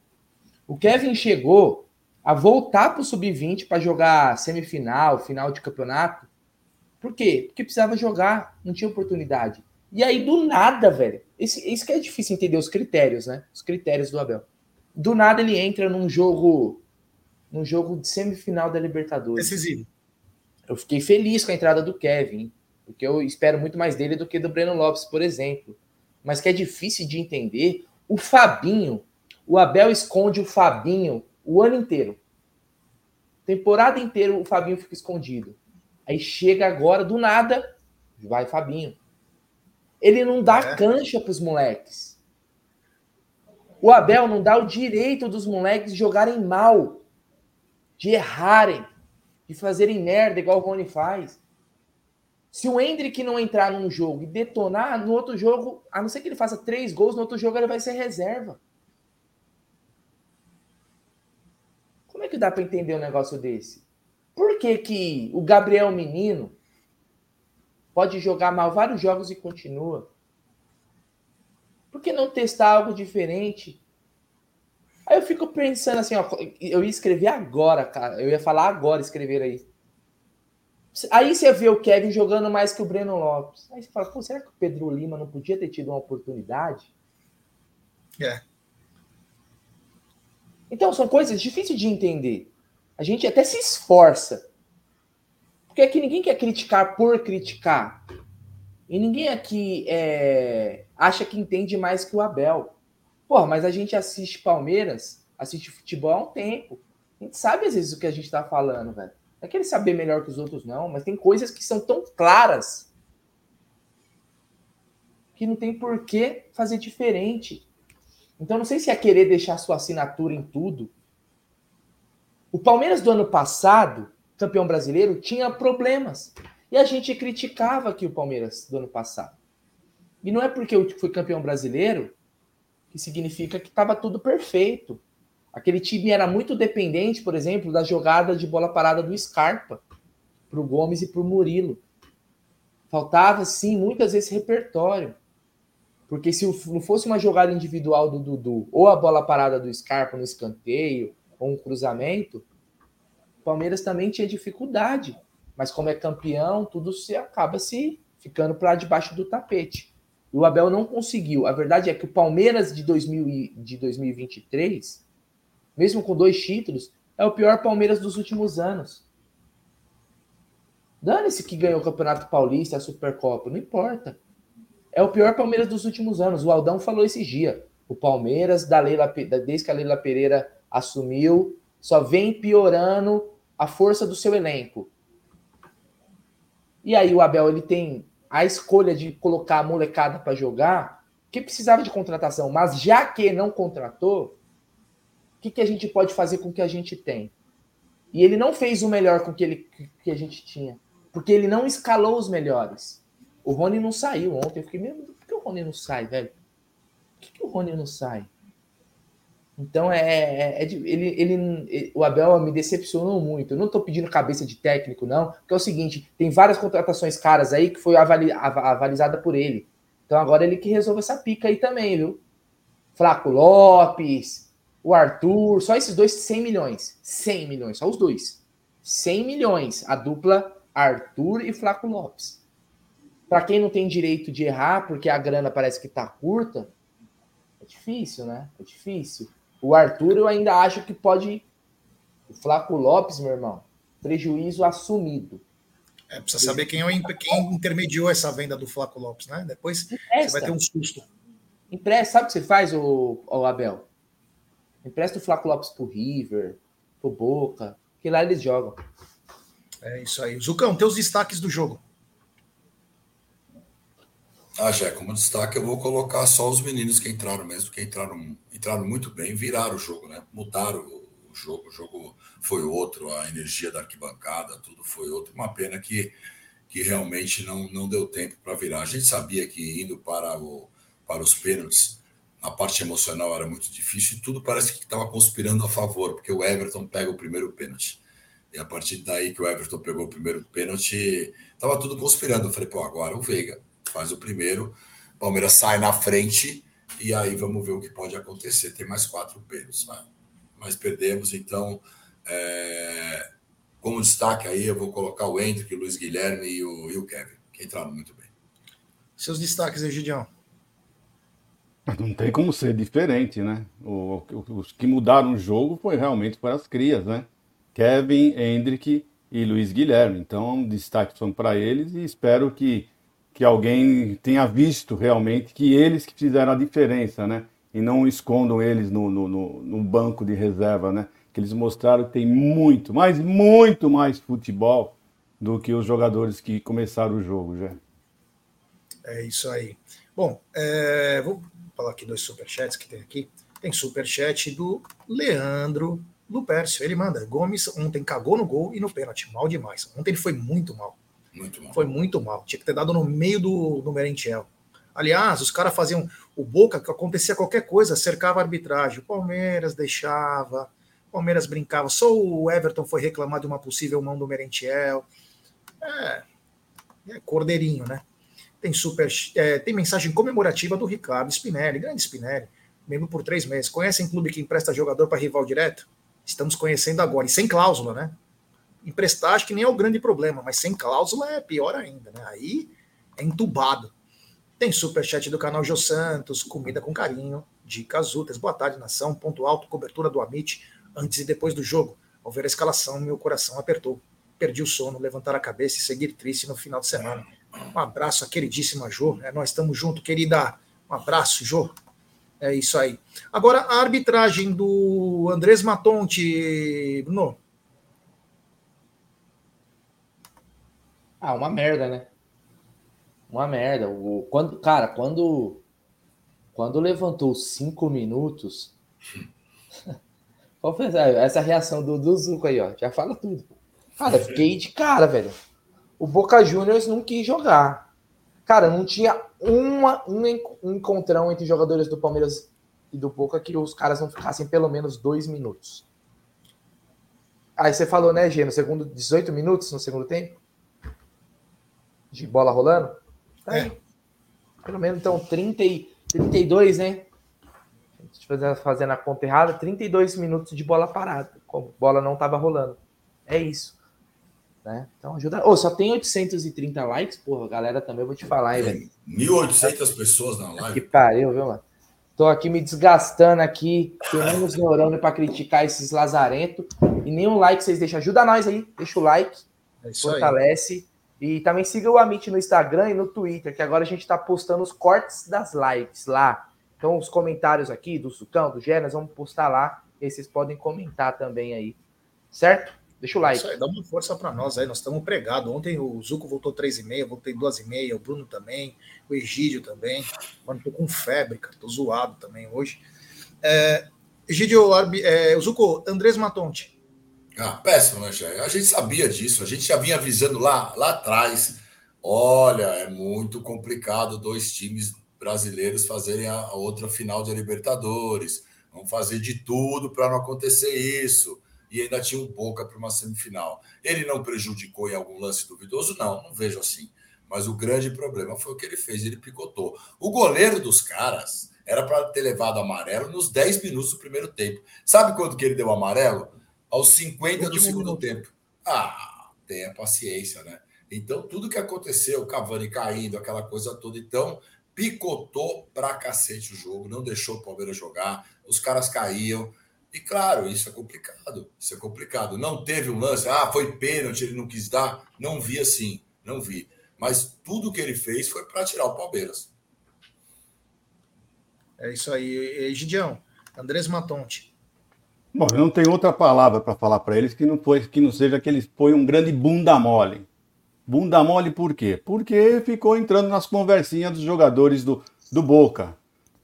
O Kevin chegou a voltar para o sub-20 para jogar semifinal, final de campeonato. Por quê? Porque precisava jogar, não tinha oportunidade. E aí, do nada, velho, esse, isso que é difícil entender os critérios, né? Os critérios do Abel. Do nada ele entra num jogo, num jogo de semifinal da Libertadores. Decisivo. Eu fiquei feliz com a entrada do Kevin, porque eu espero muito mais dele do que do Breno Lopes, por exemplo. Mas que é difícil de entender. O Fabinho, o Abel esconde o Fabinho o ano inteiro. Temporada inteira o Fabinho fica escondido. Aí chega agora, do nada, vai Fabinho. Ele não dá é. cancha para os moleques. O Abel não dá o direito dos moleques de jogarem mal, de errarem, de fazerem merda igual o Rony faz. Se o Hendrick não entrar num jogo e detonar, no outro jogo, a não ser que ele faça três gols, no outro jogo ele vai ser reserva. Como é que dá para entender um negócio desse? Por que, que o Gabriel Menino pode jogar mal vários jogos e continua? Por que não testar algo diferente? Aí eu fico pensando assim, ó, eu ia escrever agora, cara. Eu ia falar agora, escrever aí. Aí você vê o Kevin jogando mais que o Breno Lopes. Aí você fala, pô, será que o Pedro Lima não podia ter tido uma oportunidade? É. Então, são coisas difíceis de entender. A gente até se esforça. Porque aqui ninguém quer criticar por criticar. E ninguém aqui é, acha que entende mais que o Abel. Porra, mas a gente assiste Palmeiras, assiste futebol há um tempo. A gente sabe às vezes o que a gente está falando, velho. Não é querer saber melhor que os outros, não, mas tem coisas que são tão claras que não tem por que fazer diferente. Então, não sei se é querer deixar sua assinatura em tudo. O Palmeiras do ano passado, campeão brasileiro, tinha problemas. E a gente criticava aqui o Palmeiras do ano passado. E não é porque eu fui campeão brasileiro que significa que estava tudo perfeito. Aquele time era muito dependente, por exemplo, da jogada de bola parada do Scarpa para o Gomes e para o Murilo. Faltava, sim, muitas vezes repertório. Porque se não fosse uma jogada individual do Dudu, ou a bola parada do Scarpa no escanteio, ou um cruzamento, Palmeiras também tinha dificuldade. Mas como é campeão, tudo se acaba se ficando para debaixo do tapete. E o Abel não conseguiu. A verdade é que o Palmeiras de, 2000, de 2023, mesmo com dois títulos, é o pior Palmeiras dos últimos anos. Dane-se que ganhou o Campeonato Paulista, a Supercopa, não importa é o pior Palmeiras dos últimos anos. O Aldão falou esse dia. O Palmeiras, da Leila, desde que a Leila Pereira assumiu, só vem piorando a força do seu elenco. E aí o Abel ele tem a escolha de colocar a molecada para jogar, que precisava de contratação, mas já que não contratou, o que, que a gente pode fazer com o que a gente tem? E ele não fez o melhor com que, ele, que a gente tinha. Porque ele não escalou os melhores. O Rony não saiu ontem. Eu fiquei, mesmo, por que o Rony não sai, velho? Por que, que o Rony não sai? Então é, é, é ele, ele, o Abel me decepcionou muito. Eu não estou pedindo cabeça de técnico, não, porque é o seguinte: tem várias contratações caras aí que foi avali, avalizada por ele. Então agora ele que resolve essa pica aí também, viu? Flaco Lopes, o Arthur, só esses dois 100 milhões. 100 milhões, só os dois. 100 milhões, a dupla Arthur e Flaco Lopes. Para quem não tem direito de errar, porque a grana parece que tá curta, é difícil, né? É difícil. O Arthur eu ainda acho que pode. O Flaco Lopes, meu irmão, prejuízo assumido. É, precisa saber quem, é, quem intermediou essa venda do Flaco Lopes, né? Depois Empresta. você vai ter um susto. Empresta, sabe o que você faz, o, o Abel? Empresta o Flaco Lopes pro River, pro Boca, que lá eles jogam. É isso aí. Zucão, teus destaques do jogo. Ah, já como destaque eu vou colocar só os meninos que entraram mesmo, que entraram, entraram muito bem, viraram o jogo, né? Mudaram o jogo, o jogo foi outro, a energia da arquibancada, tudo foi outro. Uma pena que, que realmente não, não deu tempo para virar. A gente sabia que indo para, o, para os pênaltis, a parte emocional era muito difícil e tudo parece que estava conspirando a favor, porque o Everton pega o primeiro pênalti. E a partir daí que o Everton pegou o primeiro pênalti, estava tudo conspirando. Eu falei, pô, agora o Veiga faz o primeiro, Palmeiras sai na frente e aí vamos ver o que pode acontecer. Tem mais quatro pênaltis, né? mas perdemos, então é... como destaque aí eu vou colocar o Hendrick, o Luiz Guilherme e o, e o Kevin, que entraram muito bem. Seus destaques, Egidião. Não tem como ser diferente, né? O, os que mudaram o jogo foi realmente para as crias, né? Kevin, Hendrick e Luiz Guilherme. Então, destaque são para eles e espero que que alguém tenha visto realmente que eles que fizeram a diferença, né? E não escondam eles no, no, no, no banco de reserva, né? Que eles mostraram que tem muito, mas muito mais futebol do que os jogadores que começaram o jogo já. É isso aí. Bom, é, vou falar aqui dois superchats que tem aqui. Tem superchat do Leandro Lupercio. Ele manda: Gomes ontem cagou no gol e no pênalti. Mal demais. Ontem ele foi muito mal. Muito. Foi muito mal. Tinha que ter dado no meio do, do Merentiel. Aliás, os caras faziam o Boca, que acontecia qualquer coisa, cercava a arbitragem. O Palmeiras deixava, o Palmeiras brincava. Só o Everton foi reclamar de uma possível mão do Merentiel. É, é cordeirinho, né? Tem super, é, tem mensagem comemorativa do Ricardo Spinelli, grande Spinelli, membro por três meses. Conhecem clube que empresta jogador para rival direto? Estamos conhecendo agora, e sem cláusula, né? Emprestar acho que nem é o grande problema, mas sem cláusula é pior ainda, né? Aí é entubado. Tem superchat do canal Jô Santos, comida com carinho, dicas úteis. Boa tarde, nação. Ponto alto, cobertura do Amit antes e depois do jogo. Ao ver a escalação, meu coração apertou. Perdi o sono, levantar a cabeça e seguir triste no final de semana. Um abraço à queridíssima Jô. É, nós estamos juntos, querida. Um abraço, Jô. É isso aí. Agora, a arbitragem do Andrés Matonte, Bruno. Ah, uma merda, né? Uma merda. O, quando, cara, quando, quando levantou cinco minutos. Qual foi essa, essa reação do, do Zuco aí, ó? Já fala tudo. Cara, fiquei de cara, velho. O Boca Juniors não quis jogar. Cara, não tinha uma, um encontrão entre jogadores do Palmeiras e do Boca que os caras não ficassem pelo menos dois minutos. Aí você falou, né, Gê, no segundo 18 minutos no segundo tempo? De bola rolando? Tá é. Pelo menos então 30 e, 32, né? Fazendo, fazendo a conta errada, 32 minutos de bola parada. Como bola não estava rolando. É isso. Né? Então ajuda. Oh, só tem 830 likes, porra, galera também vou te falar, hein, velho. 1.800 pessoas na live. Que pariu, viu, mano? Tô aqui me desgastando aqui, tem menos neurônio para criticar esses lazarentos. E nenhum like vocês deixam. Ajuda nós aí, deixa o like, é fortalece. Aí. E também siga o Amit no Instagram e no Twitter, que agora a gente está postando os cortes das lives lá. Então, os comentários aqui do Sucão, do Genas, vamos postar lá. E vocês podem comentar também aí. Certo? Deixa o like. Isso aí, dá uma força para nós aí. Nós estamos pregados. Ontem o Zuco voltou 3,5, eu voltei 2,5, o Bruno também, o Egídio também. Mano, tô com febre, cara. Tô zoado também hoje. É, Egídio, é, o Zuco, Andrés Matonte. Ah, péssimo, né, Jair? A gente sabia disso, a gente já vinha avisando lá, lá atrás. Olha, é muito complicado dois times brasileiros fazerem a outra final de Libertadores. Vamos fazer de tudo para não acontecer isso. E ainda tinha um Boca para uma semifinal. Ele não prejudicou em algum lance duvidoso? Não, não vejo assim. Mas o grande problema foi o que ele fez, ele picotou. O goleiro dos caras era para ter levado amarelo nos 10 minutos do primeiro tempo. Sabe quanto que ele deu amarelo? Aos 50 do segundo minuto. tempo. Ah, tenha paciência, né? Então, tudo que aconteceu, o Cavani caindo, aquela coisa toda, então, picotou pra cacete o jogo, não deixou o Palmeiras jogar, os caras caíam. E claro, isso é complicado. Isso é complicado. Não teve um lance, ah, foi pênalti, ele não quis dar. Não vi assim, não vi. Mas tudo que ele fez foi para tirar o Palmeiras. É isso aí. Gidião, Andrés Matonte. Bom, eu não tenho outra palavra para falar para eles que não, foi, que não seja que eles põem um grande bunda mole. Bunda mole por quê? Porque ficou entrando nas conversinhas dos jogadores do, do Boca.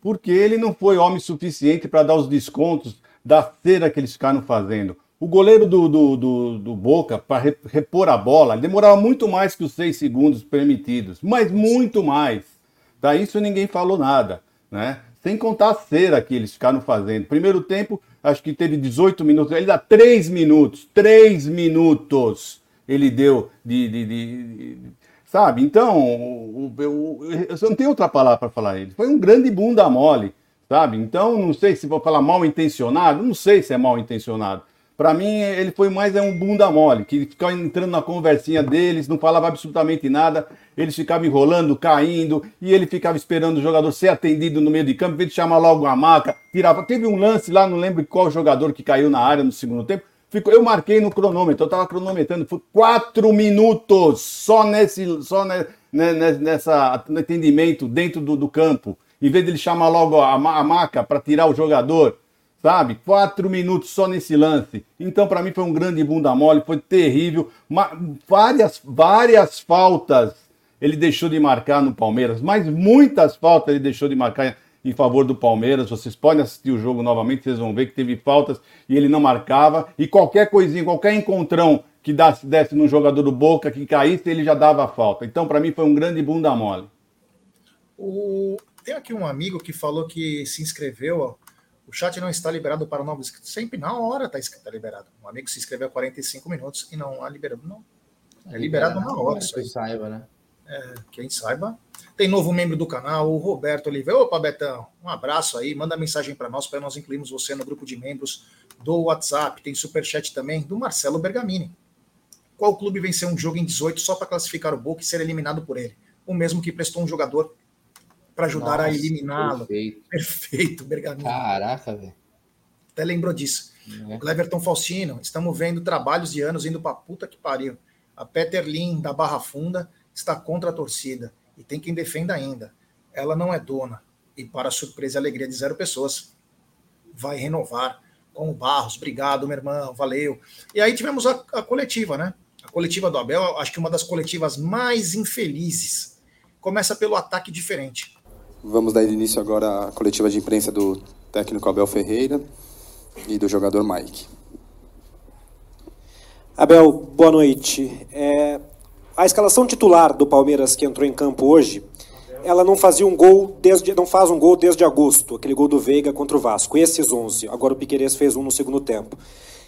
Porque ele não foi homem suficiente para dar os descontos da cera que eles ficaram fazendo. O goleiro do, do, do, do Boca, para repor a bola, demorava muito mais que os seis segundos permitidos. Mas muito mais. Tá? Isso ninguém falou nada. Né? Sem contar a cera que eles ficaram fazendo. Primeiro tempo, acho que teve 18 minutos. Ele dá 3 minutos. 3 minutos ele deu de. de, de, de sabe? Então, eu, eu, não tenho outra palavra para falar ele. Foi um grande bunda mole, sabe? Então, não sei se vou falar mal intencionado, não sei se é mal intencionado. Para mim, ele foi mais é um bunda mole, que ficava entrando na conversinha deles, não falava absolutamente nada, eles ficavam enrolando, caindo, e ele ficava esperando o jogador ser atendido no meio de campo, em vez de chamar logo a maca, tirava. Teve um lance lá, não lembro qual jogador que caiu na área no segundo tempo, Ficou, eu marquei no cronômetro, eu estava cronometrando, foi quatro minutos só nesse, só ne, ne, nessa atendimento dentro do, do, campo. Em vez de ele chamar logo a, a maca para tirar o jogador, sabe? Quatro minutos só nesse lance. Então, para mim, foi um grande bunda mole, foi terrível. Várias, várias faltas ele deixou de marcar no Palmeiras, mas muitas faltas ele deixou de marcar em favor do Palmeiras. Vocês podem assistir o jogo novamente, vocês vão ver que teve faltas e ele não marcava. E qualquer coisinha, qualquer encontrão que desse, no jogador do Boca, que caísse, ele já dava falta. Então, para mim, foi um grande bunda mole. O... Tem aqui um amigo que falou que se inscreveu. O chat não está liberado para novos inscritos. Sempre na hora está tá liberado. Um amigo se inscreveu há 45 minutos e não há liberado. Não. É liberado na hora. Que saiba, né? É, quem saiba. Tem novo membro do canal, o Roberto Oliveira. Opa, Betão, um abraço aí. Manda mensagem para nós, para nós incluirmos você no grupo de membros do WhatsApp. Tem superchat também do Marcelo Bergamini. Qual clube venceu um jogo em 18 só para classificar o Boca e ser eliminado por ele? O mesmo que prestou um jogador para ajudar Nossa, a eliminá-lo. Perfeito. perfeito, Bergamini. Caraca, velho. Até lembrou disso. É. Cleverton Faustino, estamos vendo trabalhos de anos indo para puta que pariu. A Peter Lin, da Barra Funda, está contra a torcida. E tem quem defenda ainda. Ela não é dona. E, para surpresa e alegria de zero pessoas, vai renovar com o Barros. Obrigado, meu irmão. Valeu. E aí tivemos a, a coletiva, né? A coletiva do Abel, acho que uma das coletivas mais infelizes. Começa pelo ataque diferente. Vamos dar início agora à coletiva de imprensa do técnico Abel Ferreira e do jogador Mike. Abel, boa noite. É, a escalação titular do Palmeiras que entrou em campo hoje, ela não fazia um gol desde não faz um gol desde agosto, aquele gol do Veiga contra o Vasco. Esses 11. Agora o Piqueires fez um no segundo tempo.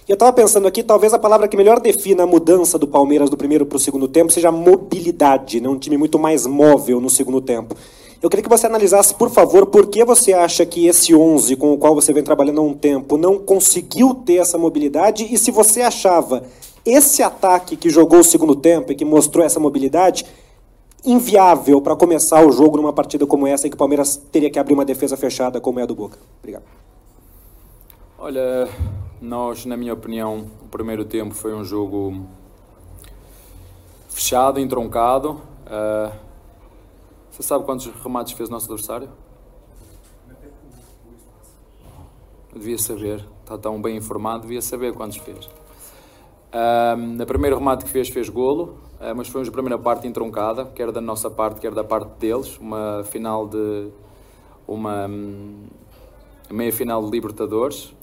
E eu estava pensando aqui, talvez a palavra que melhor defina a mudança do Palmeiras do primeiro para o segundo tempo seja mobilidade, né? um time muito mais móvel no segundo tempo. Eu queria que você analisasse, por favor, por que você acha que esse 11 com o qual você vem trabalhando há um tempo não conseguiu ter essa mobilidade e se você achava esse ataque que jogou o segundo tempo e que mostrou essa mobilidade, inviável para começar o jogo numa partida como essa, em que o Palmeiras teria que abrir uma defesa fechada como é a do Boca. Obrigado. Olha, nós, na minha opinião, o primeiro tempo foi um jogo fechado, entroncado. Uh, você sabe quantos remates fez o nosso adversário? Eu devia saber, está tão bem informado, devia saber quantos fez. Um, no primeiro remate que fez, fez golo, uh, mas foi uma primeira parte entroncada, quer da nossa parte, quer da parte deles. Uma final de. uma um, meia final de Libertadores.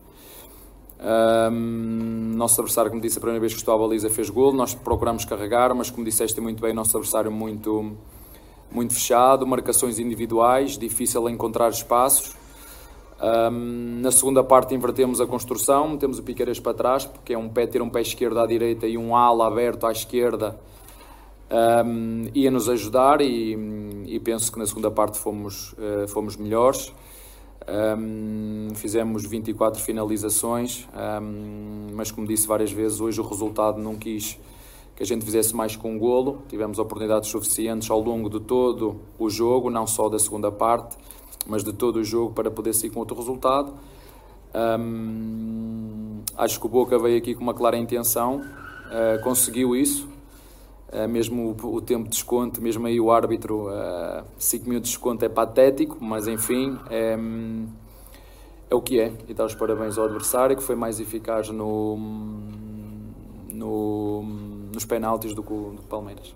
Um, nosso adversário, como disse, a primeira vez que estou à baliza fez gol, nós procuramos carregar, mas como disseste muito bem, nosso adversário muito, muito fechado, marcações individuais, difícil encontrar espaços. Um, na segunda parte invertemos a construção, temos o Piqueiras para trás, porque é um pé ter um pé esquerdo à direita e um ala aberto à esquerda, um, ia nos ajudar e, e, penso que na segunda parte fomos, uh, fomos melhores. Um, fizemos 24 finalizações, mas como disse várias vezes, hoje o resultado não quis que a gente fizesse mais com um golo. Tivemos oportunidades suficientes ao longo de todo o jogo, não só da segunda parte, mas de todo o jogo para poder sair com outro resultado. Acho que o Boca veio aqui com uma clara intenção, uh, conseguiu isso, Uh, mesmo o, o, tempo de desconto, mesmo aí o árbitro, 5 uh, minutos de desconto é patético, mas enfim, é, é o que é. E dar os parabéns ao adversário, que foi mais eficaz no, no, nos penaltis do que o Palmeiras.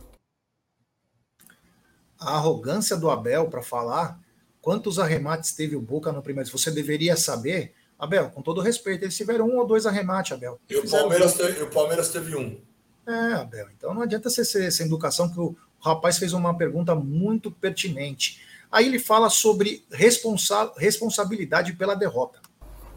A arrogância do Abel para falar quantos arremates teve o Boca no primeiro. Você deveria saber, Abel, com todo respeito, eles tiveram um ou dois arremates, Abel. E o Palmeiras, teve, o Palmeiras teve um. É, Abel. Então não adianta ser, ser essa educação que o rapaz fez uma pergunta muito pertinente. Aí ele fala sobre responsa responsabilidade pela derrota.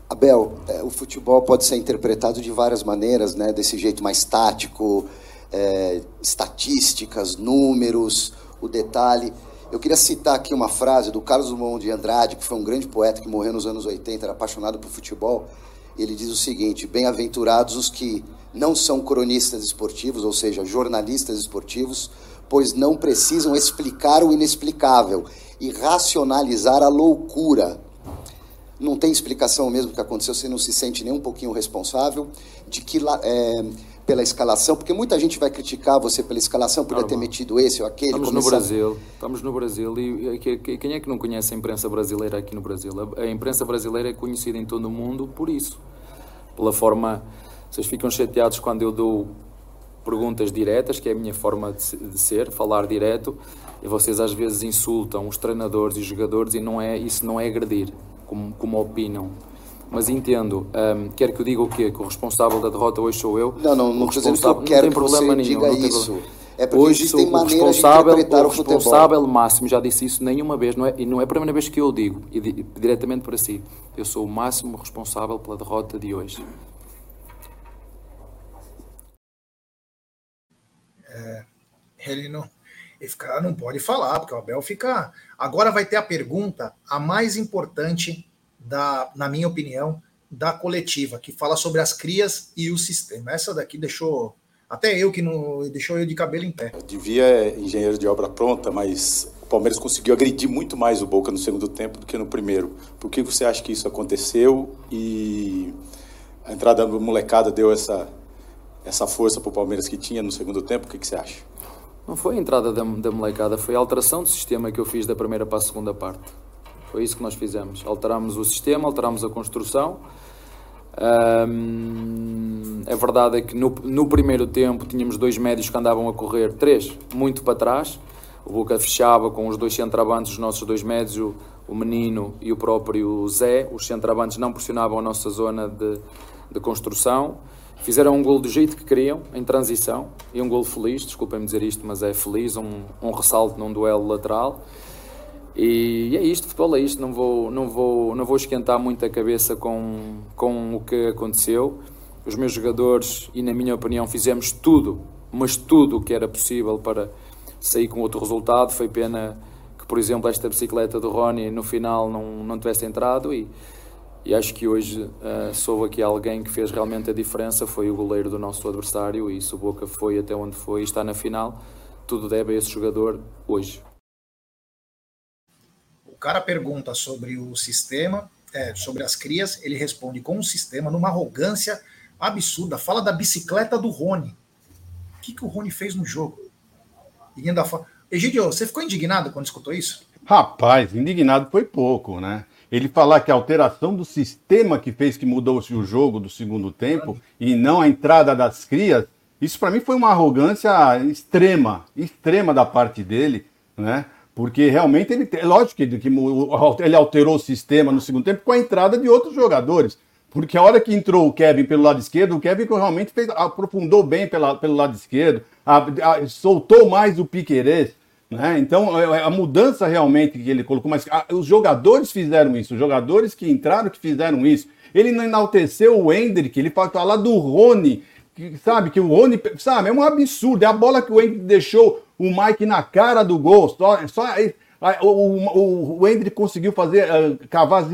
Abel, é, o futebol pode ser interpretado de várias maneiras, né? Desse jeito mais tático, é, estatísticas, números, o detalhe. Eu queria citar aqui uma frase do Carlos Drummond de Andrade, que foi um grande poeta que morreu nos anos 80, era apaixonado por futebol. Ele diz o seguinte: Bem-aventurados os que não são cronistas esportivos, ou seja, jornalistas esportivos, pois não precisam explicar o inexplicável e racionalizar a loucura. Não tem explicação mesmo que aconteceu, você não se sente nem um pouquinho responsável de que é, pela escalação, porque muita gente vai criticar você pela escalação, podia ter metido esse ou aquele. Estamos começar... no Brasil, estamos no Brasil e, e quem é que não conhece a imprensa brasileira aqui no Brasil? A, a imprensa brasileira é conhecida em todo o mundo por isso, pela forma vocês ficam chateados quando eu dou perguntas diretas, que é a minha forma de ser, falar direto, e vocês às vezes insultam os treinadores e os jogadores e não é, isso não é agredir, como, como opinam. Mas entendo, um, quer que eu diga o quê? Que o responsável da derrota hoje sou eu? Não, não, não estou dizendo que eu quero não tem problema nenhum, diga isso. É porque hoje sou o responsável, o, responsável máximo, já disse isso nenhuma vez, não é, e não é a primeira vez que eu digo, e, diretamente para si. Eu sou o máximo responsável pela derrota de hoje. É, ele não, ele fica, não pode falar, porque o Abel fica. Agora vai ter a pergunta, a mais importante, da, na minha opinião, da coletiva, que fala sobre as crias e o sistema. Essa daqui deixou. Até eu que não deixou eu de cabelo em pé. Eu devia engenheiro de obra pronta, mas o Palmeiras conseguiu agredir muito mais o Boca no segundo tempo do que no primeiro. Por que você acha que isso aconteceu e a entrada da molecada deu essa essa força para o Palmeiras que tinha no segundo tempo? O que, que você acha? Não foi a entrada da, da molecada, foi a alteração do sistema que eu fiz da primeira para a segunda parte. Foi isso que nós fizemos. Alterámos o sistema, alterámos a construção. Hum, a verdade é que no, no primeiro tempo tínhamos dois médios que andavam a correr, três, muito para trás. O Boca fechava com os dois centravantes, os nossos dois médios, o, o Menino e o próprio Zé. Os centravantes não pressionavam a nossa zona de, de construção. Fizeram um gol do jeito que queriam, em transição, e um gol feliz, desculpem-me dizer isto, mas é feliz, um, um ressalto num duelo lateral. E, é isto, futebol é isto, não vou, não vou, não vou esquentar muito a cabeça com, com o que aconteceu. Os meus jogadores, e na minha opinião, fizemos tudo, mas tudo o que era possível para sair com outro resultado. Foi pena que, por exemplo, esta bicicleta do Rony no final não, não tivesse entrado e e acho que hoje uh, soube aqui alguém que fez realmente a diferença, foi o goleiro do nosso adversário, e se o Boca foi até onde foi e está na final, tudo deve a esse jogador hoje. Cara pergunta sobre o sistema, é, sobre as crias, ele responde com o sistema, numa arrogância absurda, fala da bicicleta do Rony. O que, que o Rony fez no jogo? E ainda fala... Egidio, você ficou indignado quando escutou isso? Rapaz, indignado foi pouco, né? ele falar que a alteração do sistema que fez que mudou-se o jogo do segundo tempo e não a entrada das crias, isso para mim foi uma arrogância extrema, extrema da parte dele, né? Porque realmente ele, lógico que, que ele alterou o sistema no segundo tempo com a entrada de outros jogadores. Porque a hora que entrou o Kevin pelo lado esquerdo, o Kevin realmente fez, aprofundou bem pela, pelo lado esquerdo, a, a, soltou mais o Piquerez. Né? Então, a, é, é a, mudança realmente que ele colocou, mas os jogadores fizeram isso, os jogadores que entraram que fizeram isso. Ele não enalteceu o Hendrick, ele fala do Rony, que, sabe, que o sabe, é um absurdo, é a bola que o Hendrick deixou o Mike na cara do gol, só, só o, o, o Hendrick conseguiu fazer, uh, cavar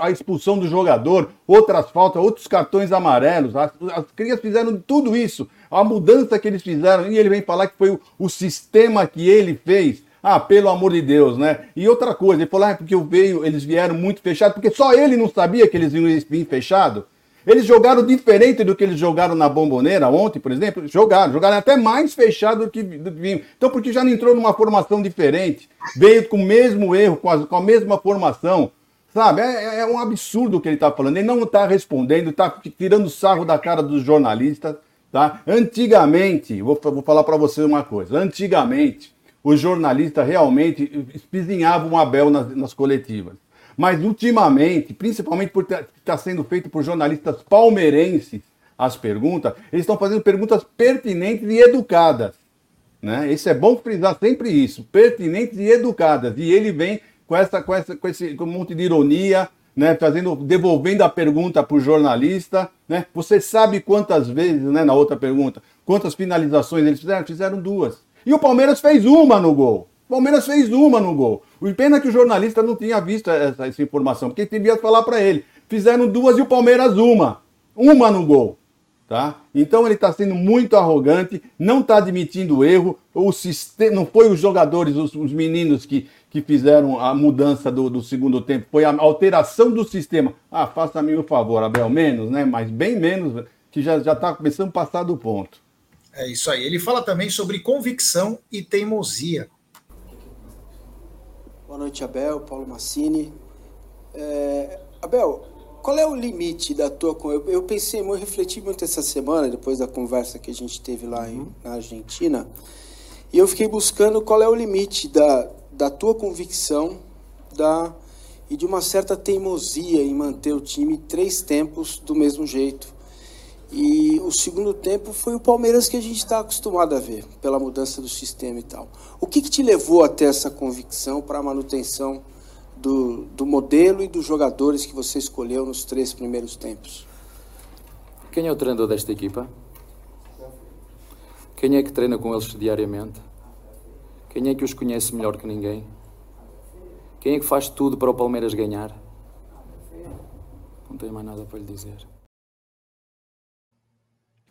a expulsão do jogador, outras faltas, outros cartões amarelos. As, as crias fizeram tudo isso. A mudança que eles fizeram, e ele vem falar que foi o, o sistema que ele fez. Ah, pelo amor de Deus, né? E outra coisa, ele falou, ah, é porque eu veio, eles vieram muito fechados, porque só ele não sabia que eles iam vir fechado. Eles jogaram diferente do que eles jogaram na Bomboneira ontem, por exemplo. Jogaram, jogaram até mais fechado do que vinham. Então, porque já não entrou numa formação diferente, veio com o mesmo erro, com a, com a mesma formação. Sabe? É, é, é um absurdo o que ele está falando. Ele não está respondendo, está tirando sarro da cara dos jornalistas. Tá? Antigamente, vou, vou falar para você uma coisa: antigamente, os jornalistas realmente espizinhavam o Abel nas, nas coletivas. Mas ultimamente, principalmente por estar tá sendo feito por jornalistas palmeirenses as perguntas, eles estão fazendo perguntas pertinentes e educadas. Né? Isso é bom frisar sempre isso, pertinentes e educadas. E ele vem com essa, com essa, com esse com um monte de ironia, né? Fazendo, devolvendo a pergunta para o jornalista, né? Você sabe quantas vezes, né? Na outra pergunta, quantas finalizações eles fizeram? Fizeram duas. E o Palmeiras fez uma no gol. Palmeiras fez uma no gol. O pena que o jornalista não tinha visto essa, essa informação, porque devia falar para ele. Fizeram duas e o Palmeiras uma. Uma no gol. Tá? Então ele está sendo muito arrogante, não está admitindo erro. O sistema, não foi os jogadores, os, os meninos que, que fizeram a mudança do, do, segundo tempo, foi a alteração do sistema. Ah, faça-me o favor, Abel, menos, né? Mas bem menos, que já está começando a passar do ponto. É isso aí. Ele fala também sobre convicção e teimosia. Boa noite, Abel, Paulo Massini. É, Abel, qual é o limite da tua. Eu, eu pensei, eu refleti muito essa semana, depois da conversa que a gente teve lá em, na Argentina, e eu fiquei buscando qual é o limite da, da tua convicção da, e de uma certa teimosia em manter o time três tempos do mesmo jeito. E o segundo tempo foi o Palmeiras que a gente está acostumado a ver, pela mudança do sistema e tal. O que, que te levou até essa convicção para a manutenção do, do modelo e dos jogadores que você escolheu nos três primeiros tempos? Quem é o treinador desta equipa? Quem é que treina com eles diariamente? Quem é que os conhece melhor que ninguém? Quem é que faz tudo para o Palmeiras ganhar? Não tenho mais nada para lhe dizer.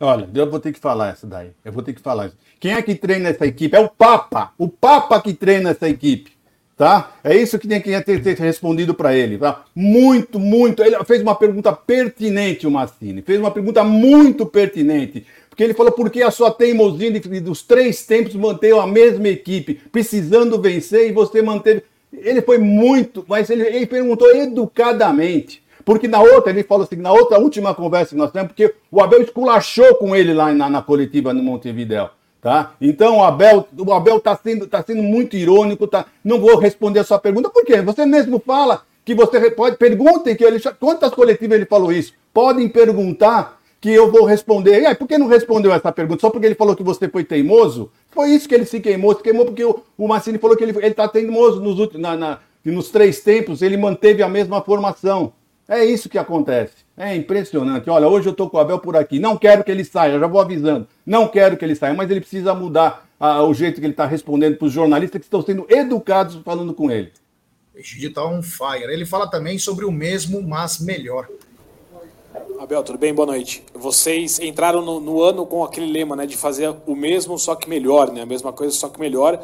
Olha, eu vou ter que falar essa daí. Eu vou ter que falar. Quem é que treina essa equipe? É o Papa. O Papa que treina essa equipe. Tá? É isso que tem que ter, ter respondido para ele. Tá? Muito, muito. Ele fez uma pergunta pertinente, o Massini. Fez uma pergunta muito pertinente. Porque ele falou por que a sua teimosia dos três tempos manteve a mesma equipe, precisando vencer, e você manteve. Ele foi muito, mas ele, ele perguntou educadamente. Porque na outra, ele falou assim, na outra última conversa que nós temos, porque o Abel esculachou com ele lá na, na coletiva no Montevidéu. Tá? Então o Abel o Abel está sendo, tá sendo muito irônico, tá? Não vou responder a sua pergunta, por quê? Você mesmo fala que você pode. Perguntem que ele. Quantas coletivas ele falou isso? Podem perguntar que eu vou responder. E aí, por que não respondeu essa pergunta? Só porque ele falou que você foi teimoso? Foi isso que ele se queimou, se queimou porque o, o Massini falou que ele está teimoso nos, últimos, na, na, nos três tempos, ele manteve a mesma formação. É isso que acontece. É impressionante. Olha, hoje eu estou com o Abel por aqui. Não quero que ele saia, já vou avisando. Não quero que ele saia, mas ele precisa mudar a, o jeito que ele está respondendo para os jornalistas que estão sendo educados falando com ele. Digital on fire. Ele fala também sobre o mesmo, mas melhor. Abel, tudo bem? Boa noite. Vocês entraram no, no, ano com aquele lema, né, de fazer o mesmo, só que melhor, né? A mesma coisa, só que melhor.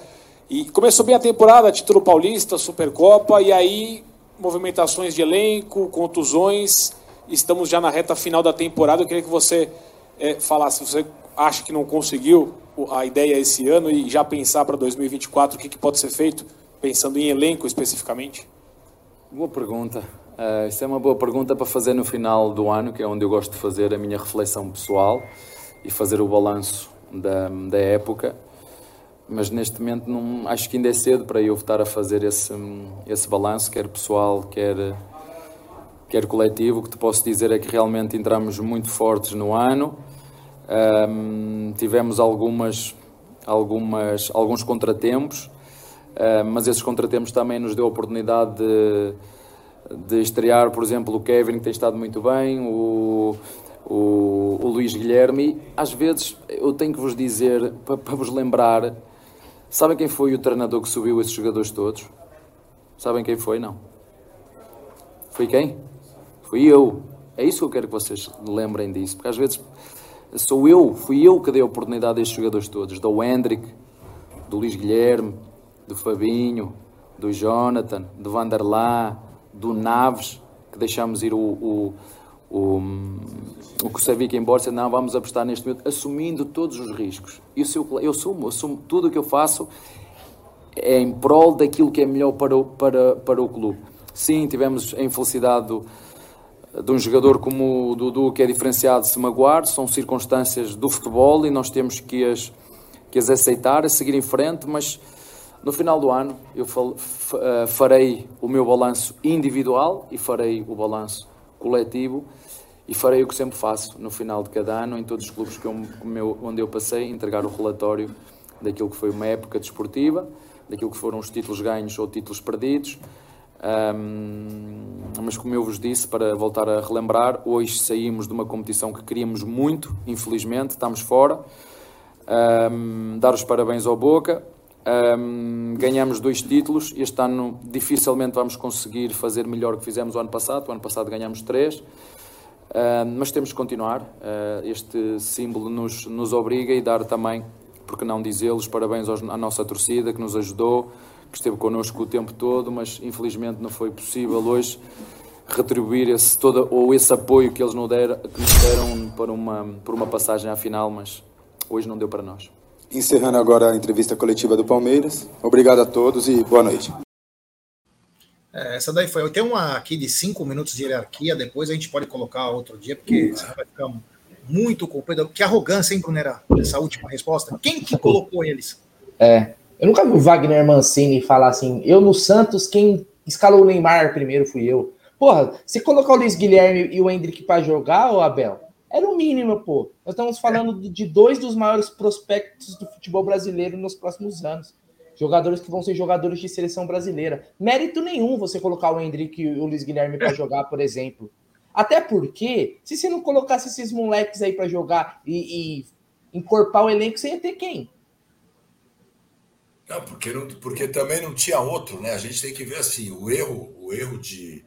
E começou bem a temporada, título paulista, Supercopa, e aí movimentações de elenco, contusões. Estamos já na reta final da temporada. Eu queria que você é, falasse, você acha que não conseguiu a ideia esse ano e já pensar para 2024 o que, que pode ser feito, pensando em elenco especificamente? Boa pergunta. Uh, isso é uma boa pergunta para fazer no final do ano, que é onde eu gosto de fazer a minha reflexão pessoal e fazer o balanço da, da época mas neste momento não, acho que ainda é cedo para eu estar a fazer esse, esse balanço, quer pessoal, quer, quer coletivo. O que te posso dizer é que realmente entramos muito fortes no ano. Um, tivemos algumas, algumas, alguns contratempos, uh, mas esses contratempos também nos deu a oportunidade de, de estrear, por exemplo, o Kevin, que tem estado muito bem, o, o, o Luís Guilherme. Às vezes eu tenho que vos dizer, para, para vos lembrar, sabem quem foi o treinador que subiu esses jogadores todos? Sabem quem foi? Não. Foi quem? Fui eu. É isso que eu quero que vocês lembrem disso, porque às vezes sou eu, fui eu que dei a oportunidade a estes jogadores todos, do Hendrick, do Luís Guilherme, do Fabinho, do Jonathan, do Vanderlá, do Naves, que deixámos ir o, o, o, o Kusavic embora, disse, não, vamos apostar neste momento, assumindo todos os riscos. Isso eu, eu assumo, assumo tudo o que eu faço é em prol daquilo que é melhor para o, para, para o clube. Sim, tivemos a infelicidade do, de um jogador como o Dudu, que é diferenciado, se magoar, são circunstâncias do futebol e nós temos que as, que as aceitar, a seguir em frente, mas no final do ano eu eh, farei o meu balanço individual e farei o balanço coletivo e farei o que sempre faço no final de cada ano, em todos os clubes que eu, onde eu passei, entregar o relatório daquilo que foi uma época desportiva, daquilo que foram os títulos ganhos ou títulos perdidos, um, mas como eu vos disse, para voltar a relembrar, hoje saímos de uma competição que queríamos muito, infelizmente, estamos fora. Um, dar os parabéns ao Boca. Um, ganhamos dois títulos. Este ano dificilmente vamos conseguir fazer melhor que fizemos o ano passado. O ano passado ganhamos três. Mas temos que continuar. Uh, este símbolo nos, nos obriga e dar também, porque não dizê-los, parabéns aos, à nossa torcida que nos ajudou que esteve connosco o tempo todo, mas infelizmente não foi possível hoje retribuir esse, todo, ou esse apoio que eles nos deram, que nos deram por, uma, por uma passagem à final, mas hoje não deu para nós. Encerrando agora a entrevista coletiva do Palmeiras. Obrigado a todos e boa noite. É, essa daí foi. Eu tenho uma aqui de cinco minutos de hierarquia, depois a gente pode colocar outro dia, porque senão vai ficar muito comprido. Que arrogância, hein, Brunera? Essa última resposta. Quem que colocou eles? É, eu nunca vi o Wagner Mancini falar assim, eu no Santos, quem escalou o Neymar primeiro fui eu. Porra, se colocar o Luiz Guilherme e o Hendrick para jogar, ô Abel, era o mínimo, pô. Nós estamos falando de dois dos maiores prospectos do futebol brasileiro nos próximos anos. Jogadores que vão ser jogadores de seleção brasileira. Mérito nenhum você colocar o Hendrick e o Luiz Guilherme para jogar, por exemplo. Até porque, se você não colocasse esses moleques aí para jogar e, e encorpar o elenco, você ia ter quem? Não, porque, não, porque também não tinha outro, né? A gente tem que ver assim, o erro, o erro de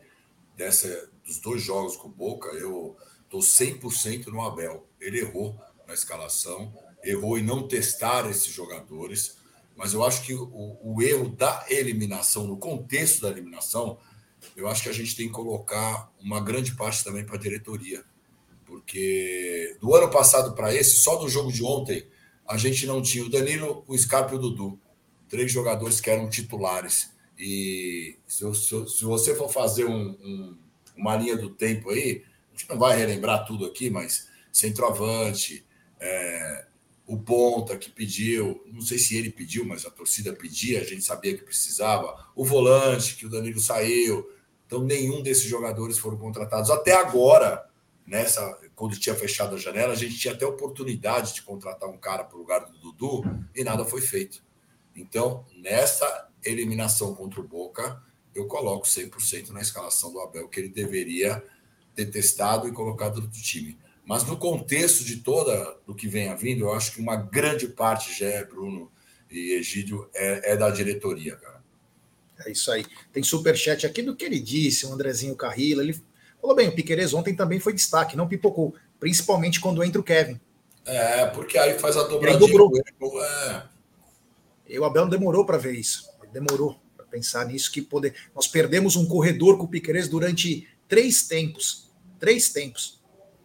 dessa dos dois jogos com o Boca, eu tô 100% no Abel. Ele errou na escalação, errou em não testar esses jogadores, mas eu acho que o, o erro da eliminação, no contexto da eliminação, eu acho que a gente tem que colocar uma grande parte também para a diretoria. Porque do ano passado para esse, só do jogo de ontem, a gente não tinha o Danilo, o Scarpa e o Dudu três jogadores que eram titulares. E se, se, se você for fazer um, um, uma linha do tempo aí, a gente não vai relembrar tudo aqui, mas centroavante, é, o ponta que pediu, não sei se ele pediu, mas a torcida pedia, a gente sabia que precisava, o volante que o Danilo saiu. Então, nenhum desses jogadores foram contratados. Até agora, nessa, quando tinha fechado a janela, a gente tinha até oportunidade de contratar um cara para o lugar do Dudu e nada foi feito. Então, nessa eliminação contra o Boca, eu coloco 100% na escalação do Abel, que ele deveria ter testado e colocado no time. Mas no contexto de toda do que vem a vindo, eu acho que uma grande parte já é Bruno e Egídio é, é da diretoria, cara. É isso aí. Tem superchat aqui do que ele disse, o Andrezinho Carrila. Ele falou bem, o Piqueires ontem também foi destaque, não pipocou, principalmente quando entra o Kevin. É, porque aí faz a dobradinha. É, e o Abel demorou para ver isso. demorou para pensar nisso, que poder. Nós perdemos um corredor com o Piqueires durante três tempos. Três tempos.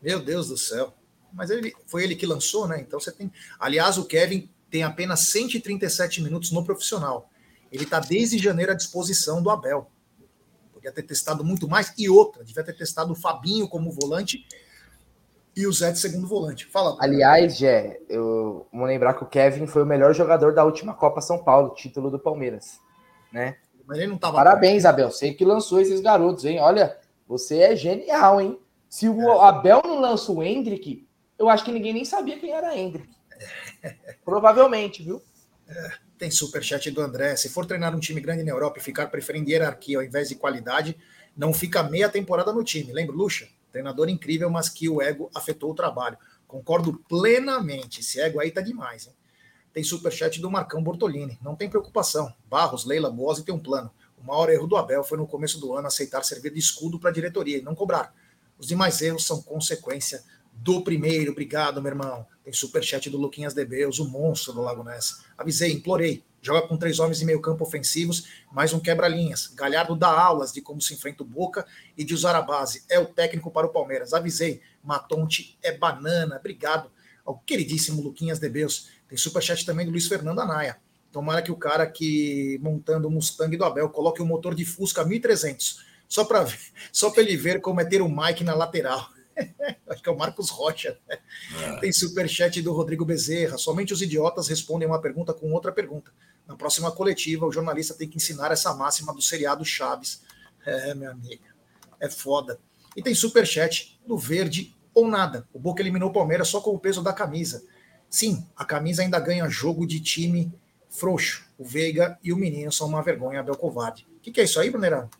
Meu Deus do céu. Mas ele foi ele que lançou, né? Então você tem. Aliás, o Kevin tem apenas 137 minutos no profissional. Ele está desde janeiro à disposição do Abel. Podia ter testado muito mais. E outra, devia ter testado o Fabinho como volante e o Zé de segundo volante. Fala. Aliás, Jé, eu vou lembrar que o Kevin foi o melhor jogador da última Copa São Paulo, título do Palmeiras, né? Mas ele não tava Parabéns, Abel. Sei que lançou esses garotos, hein? Olha, Você é genial, hein? Se o Abel não lança o Hendrick, eu acho que ninguém nem sabia quem era Hendrick. Provavelmente, viu? Tem superchat do André. Se for treinar um time grande na Europa e ficar preferindo hierarquia ao invés de qualidade, não fica meia temporada no time. Lembra, Lucha? Treinador incrível, mas que o ego afetou o trabalho. Concordo plenamente. Esse ego aí tá demais, hein? Tem superchat do Marcão Bortolini. Não tem preocupação. Barros, Leila, Boas e tem um plano. O maior erro do Abel foi no começo do ano aceitar servir de escudo para a diretoria e não cobrar. Os demais erros são consequência do primeiro. Obrigado, meu irmão. Tem superchat do Luquinhas Debeus, o monstro do Lago Ness. Avisei, implorei. Joga com três homens em meio campo ofensivos, mais um quebra-linhas. Galhardo dá aulas de como se enfrenta o Boca e de usar a base. É o técnico para o Palmeiras. Avisei. Matonte é banana. Obrigado ao queridíssimo Luquinhas Debeus. Tem superchat também do Luiz Fernando Anaia. Tomara que o cara que montando o Mustang do Abel coloque o um motor de Fusca 1300, só para só para ele ver como é ter o Mike na lateral. Acho que é o Marcos Rocha. Né? É. Tem superchat do Rodrigo Bezerra. Somente os idiotas respondem uma pergunta com outra pergunta. Na próxima coletiva, o jornalista tem que ensinar essa máxima do seriado Chaves. É, minha amiga. É foda. E tem superchat do Verde ou nada. O Boca eliminou o Palmeiras só com o peso da camisa. Sim, a camisa ainda ganha jogo de time frouxo. O Veiga e o menino são uma vergonha, Abel Covarde. O que, que, é isso aí, Brunerão?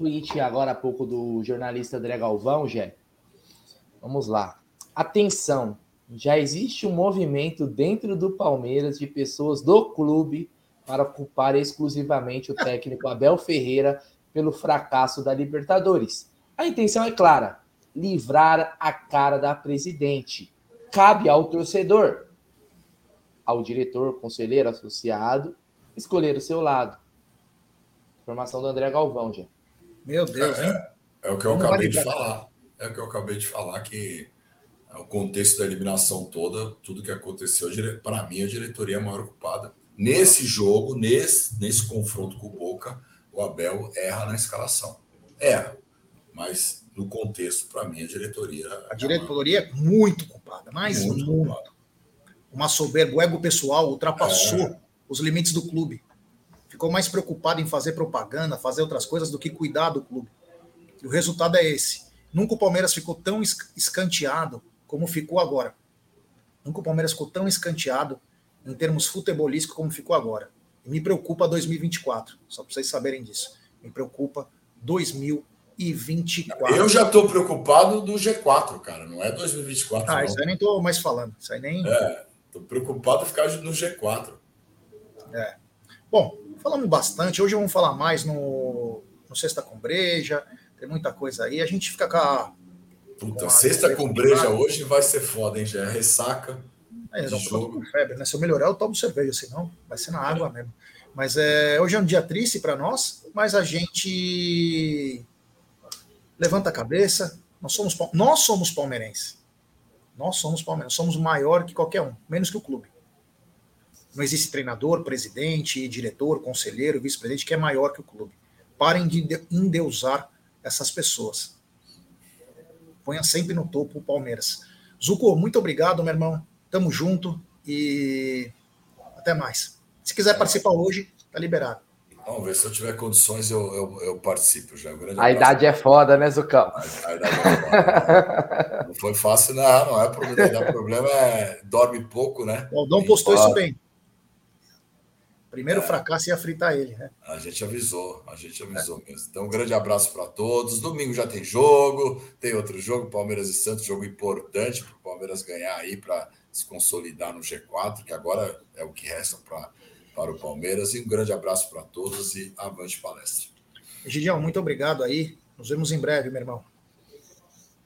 Tweet agora há pouco do jornalista André Galvão, Jé. Vamos lá. Atenção, já existe um movimento dentro do Palmeiras de pessoas do clube para culpar exclusivamente o técnico Abel Ferreira pelo fracasso da Libertadores. A intenção é clara: livrar a cara da presidente. Cabe ao torcedor, ao diretor, conselheiro, associado, escolher o seu lado. Informação do André Galvão, já. Meu Deus, hein? É, é o que eu acabei de falar é o que eu acabei de falar, que é o contexto da eliminação toda, tudo que aconteceu, para mim, a diretoria é a maior culpada. Nesse jogo, nesse, nesse confronto com o Boca, o Abel erra na escalação. Erra. Mas no contexto, para mim, a diretoria. A diretoria é muito culpada, mais muito. muito. Culpada. Uma soberba, o ego pessoal ultrapassou é. os limites do clube. Ficou mais preocupado em fazer propaganda, fazer outras coisas, do que cuidar do clube. E o resultado é esse. Nunca o Palmeiras ficou tão escanteado como ficou agora. Nunca o Palmeiras ficou tão escanteado em termos futebolísticos como ficou agora. E me preocupa 2024, só para vocês saberem disso. Me preocupa 2024. Eu já estou preocupado do G4, cara, não é 2024. Ah, não. isso aí nem estou mais falando. Isso aí nem. É, estou preocupado ficar no G4. É. Bom, falamos bastante. Hoje vamos falar mais no, no Sexta com Breja tem muita coisa aí. A gente fica com a. Puta, com sexta com breja hoje vai ser foda, hein? Já é ressaca. É, jogo. febre, né? Se eu melhorar, eu tomo cerveja, senão vai ser na água mesmo. Mas é, hoje é um dia triste para nós, mas a gente levanta a cabeça. Nós somos, nós somos palmeirenses. Nós somos palmeirenses. Somos maior que qualquer um, menos que o clube. Não existe treinador, presidente, diretor, conselheiro, vice-presidente que é maior que o clube. Parem de endeusar essas pessoas. Ponha sempre no topo o Palmeiras. Zuco, muito obrigado, meu irmão. Tamo junto e até mais. Se quiser participar hoje, tá liberado. Vamos ver, se eu tiver condições, eu, eu, eu participo já. Um a idade é foda, né, Zucão? A, a idade é foda. não foi fácil, não, não é problema. O problema é dorme pouco, né? O Aldão postou isso bem. Primeiro é, fracasso ia fritar ele, né? A gente avisou, a gente avisou é. mesmo. Então, um grande abraço para todos. Domingo já tem jogo, tem outro jogo, Palmeiras e Santos, jogo importante para o Palmeiras ganhar aí para se consolidar no G4, que agora é o que resta pra, para o Palmeiras. E um grande abraço para todos e avante palestra. Gidião, muito obrigado aí. Nos vemos em breve, meu irmão.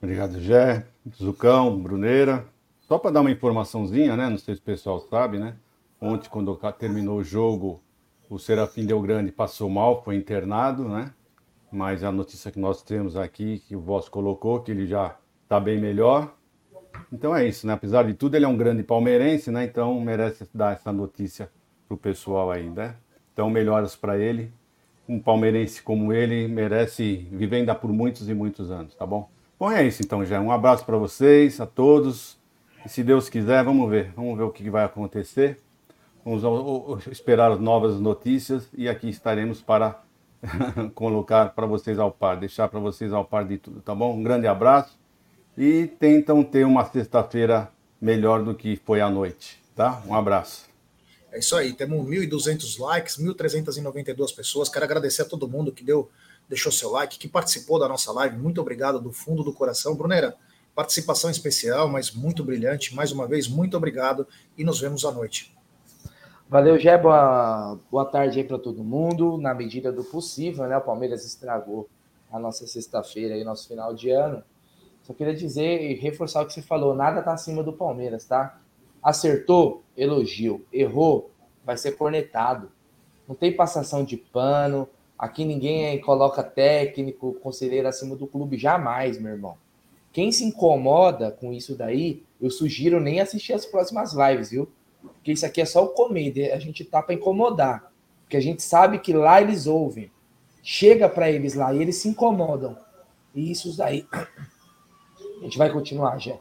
Obrigado, Gé, Zucão, Bruneira. Só para dar uma informaçãozinha, né? Não sei se o pessoal sabe, né? Ontem, quando terminou o jogo, o Serafim Del Grande passou mal, foi internado, né? Mas a notícia que nós temos aqui, que o Voss colocou, que ele já está bem melhor. Então é isso, né? Apesar de tudo, ele é um grande palmeirense, né? Então merece dar essa notícia pro pessoal ainda. Né? Então melhoras para ele. Um palmeirense como ele merece viver ainda por muitos e muitos anos, tá bom? Bom, é isso então, já. Um abraço para vocês, a todos. E se Deus quiser, vamos ver. Vamos ver o que vai acontecer. Vamos esperar as novas notícias e aqui estaremos para colocar para vocês ao par, deixar para vocês ao par de tudo, tá bom? Um grande abraço e tentam ter uma sexta-feira melhor do que foi a noite, tá? Um abraço. É isso aí, temos 1.200 likes, 1.392 pessoas. Quero agradecer a todo mundo que deu, deixou seu like, que participou da nossa live. Muito obrigado do fundo do coração. Brunera, participação especial, mas muito brilhante. Mais uma vez, muito obrigado e nos vemos à noite. Valeu, Gé. Boa, boa tarde aí para todo mundo. Na medida do possível, né? O Palmeiras estragou a nossa sexta-feira e nosso final de ano. Só queria dizer e reforçar o que você falou: nada tá acima do Palmeiras, tá? Acertou, elogio. Errou, vai ser cornetado. Não tem passação de pano. Aqui ninguém coloca técnico, conselheiro acima do clube, jamais, meu irmão. Quem se incomoda com isso daí, eu sugiro nem assistir as próximas lives, viu? Porque isso aqui é só o comédia, a gente tá para incomodar. Porque a gente sabe que lá eles ouvem. Chega para eles lá e eles se incomodam. E isso daí. A gente vai continuar, já.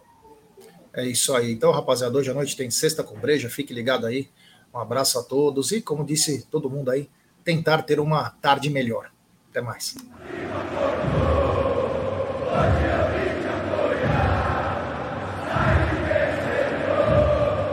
É isso aí. Então, rapaziada, hoje à noite tem Sexta com Breja, fique ligado aí. Um abraço a todos e, como disse todo mundo aí, tentar ter uma tarde melhor. Até mais.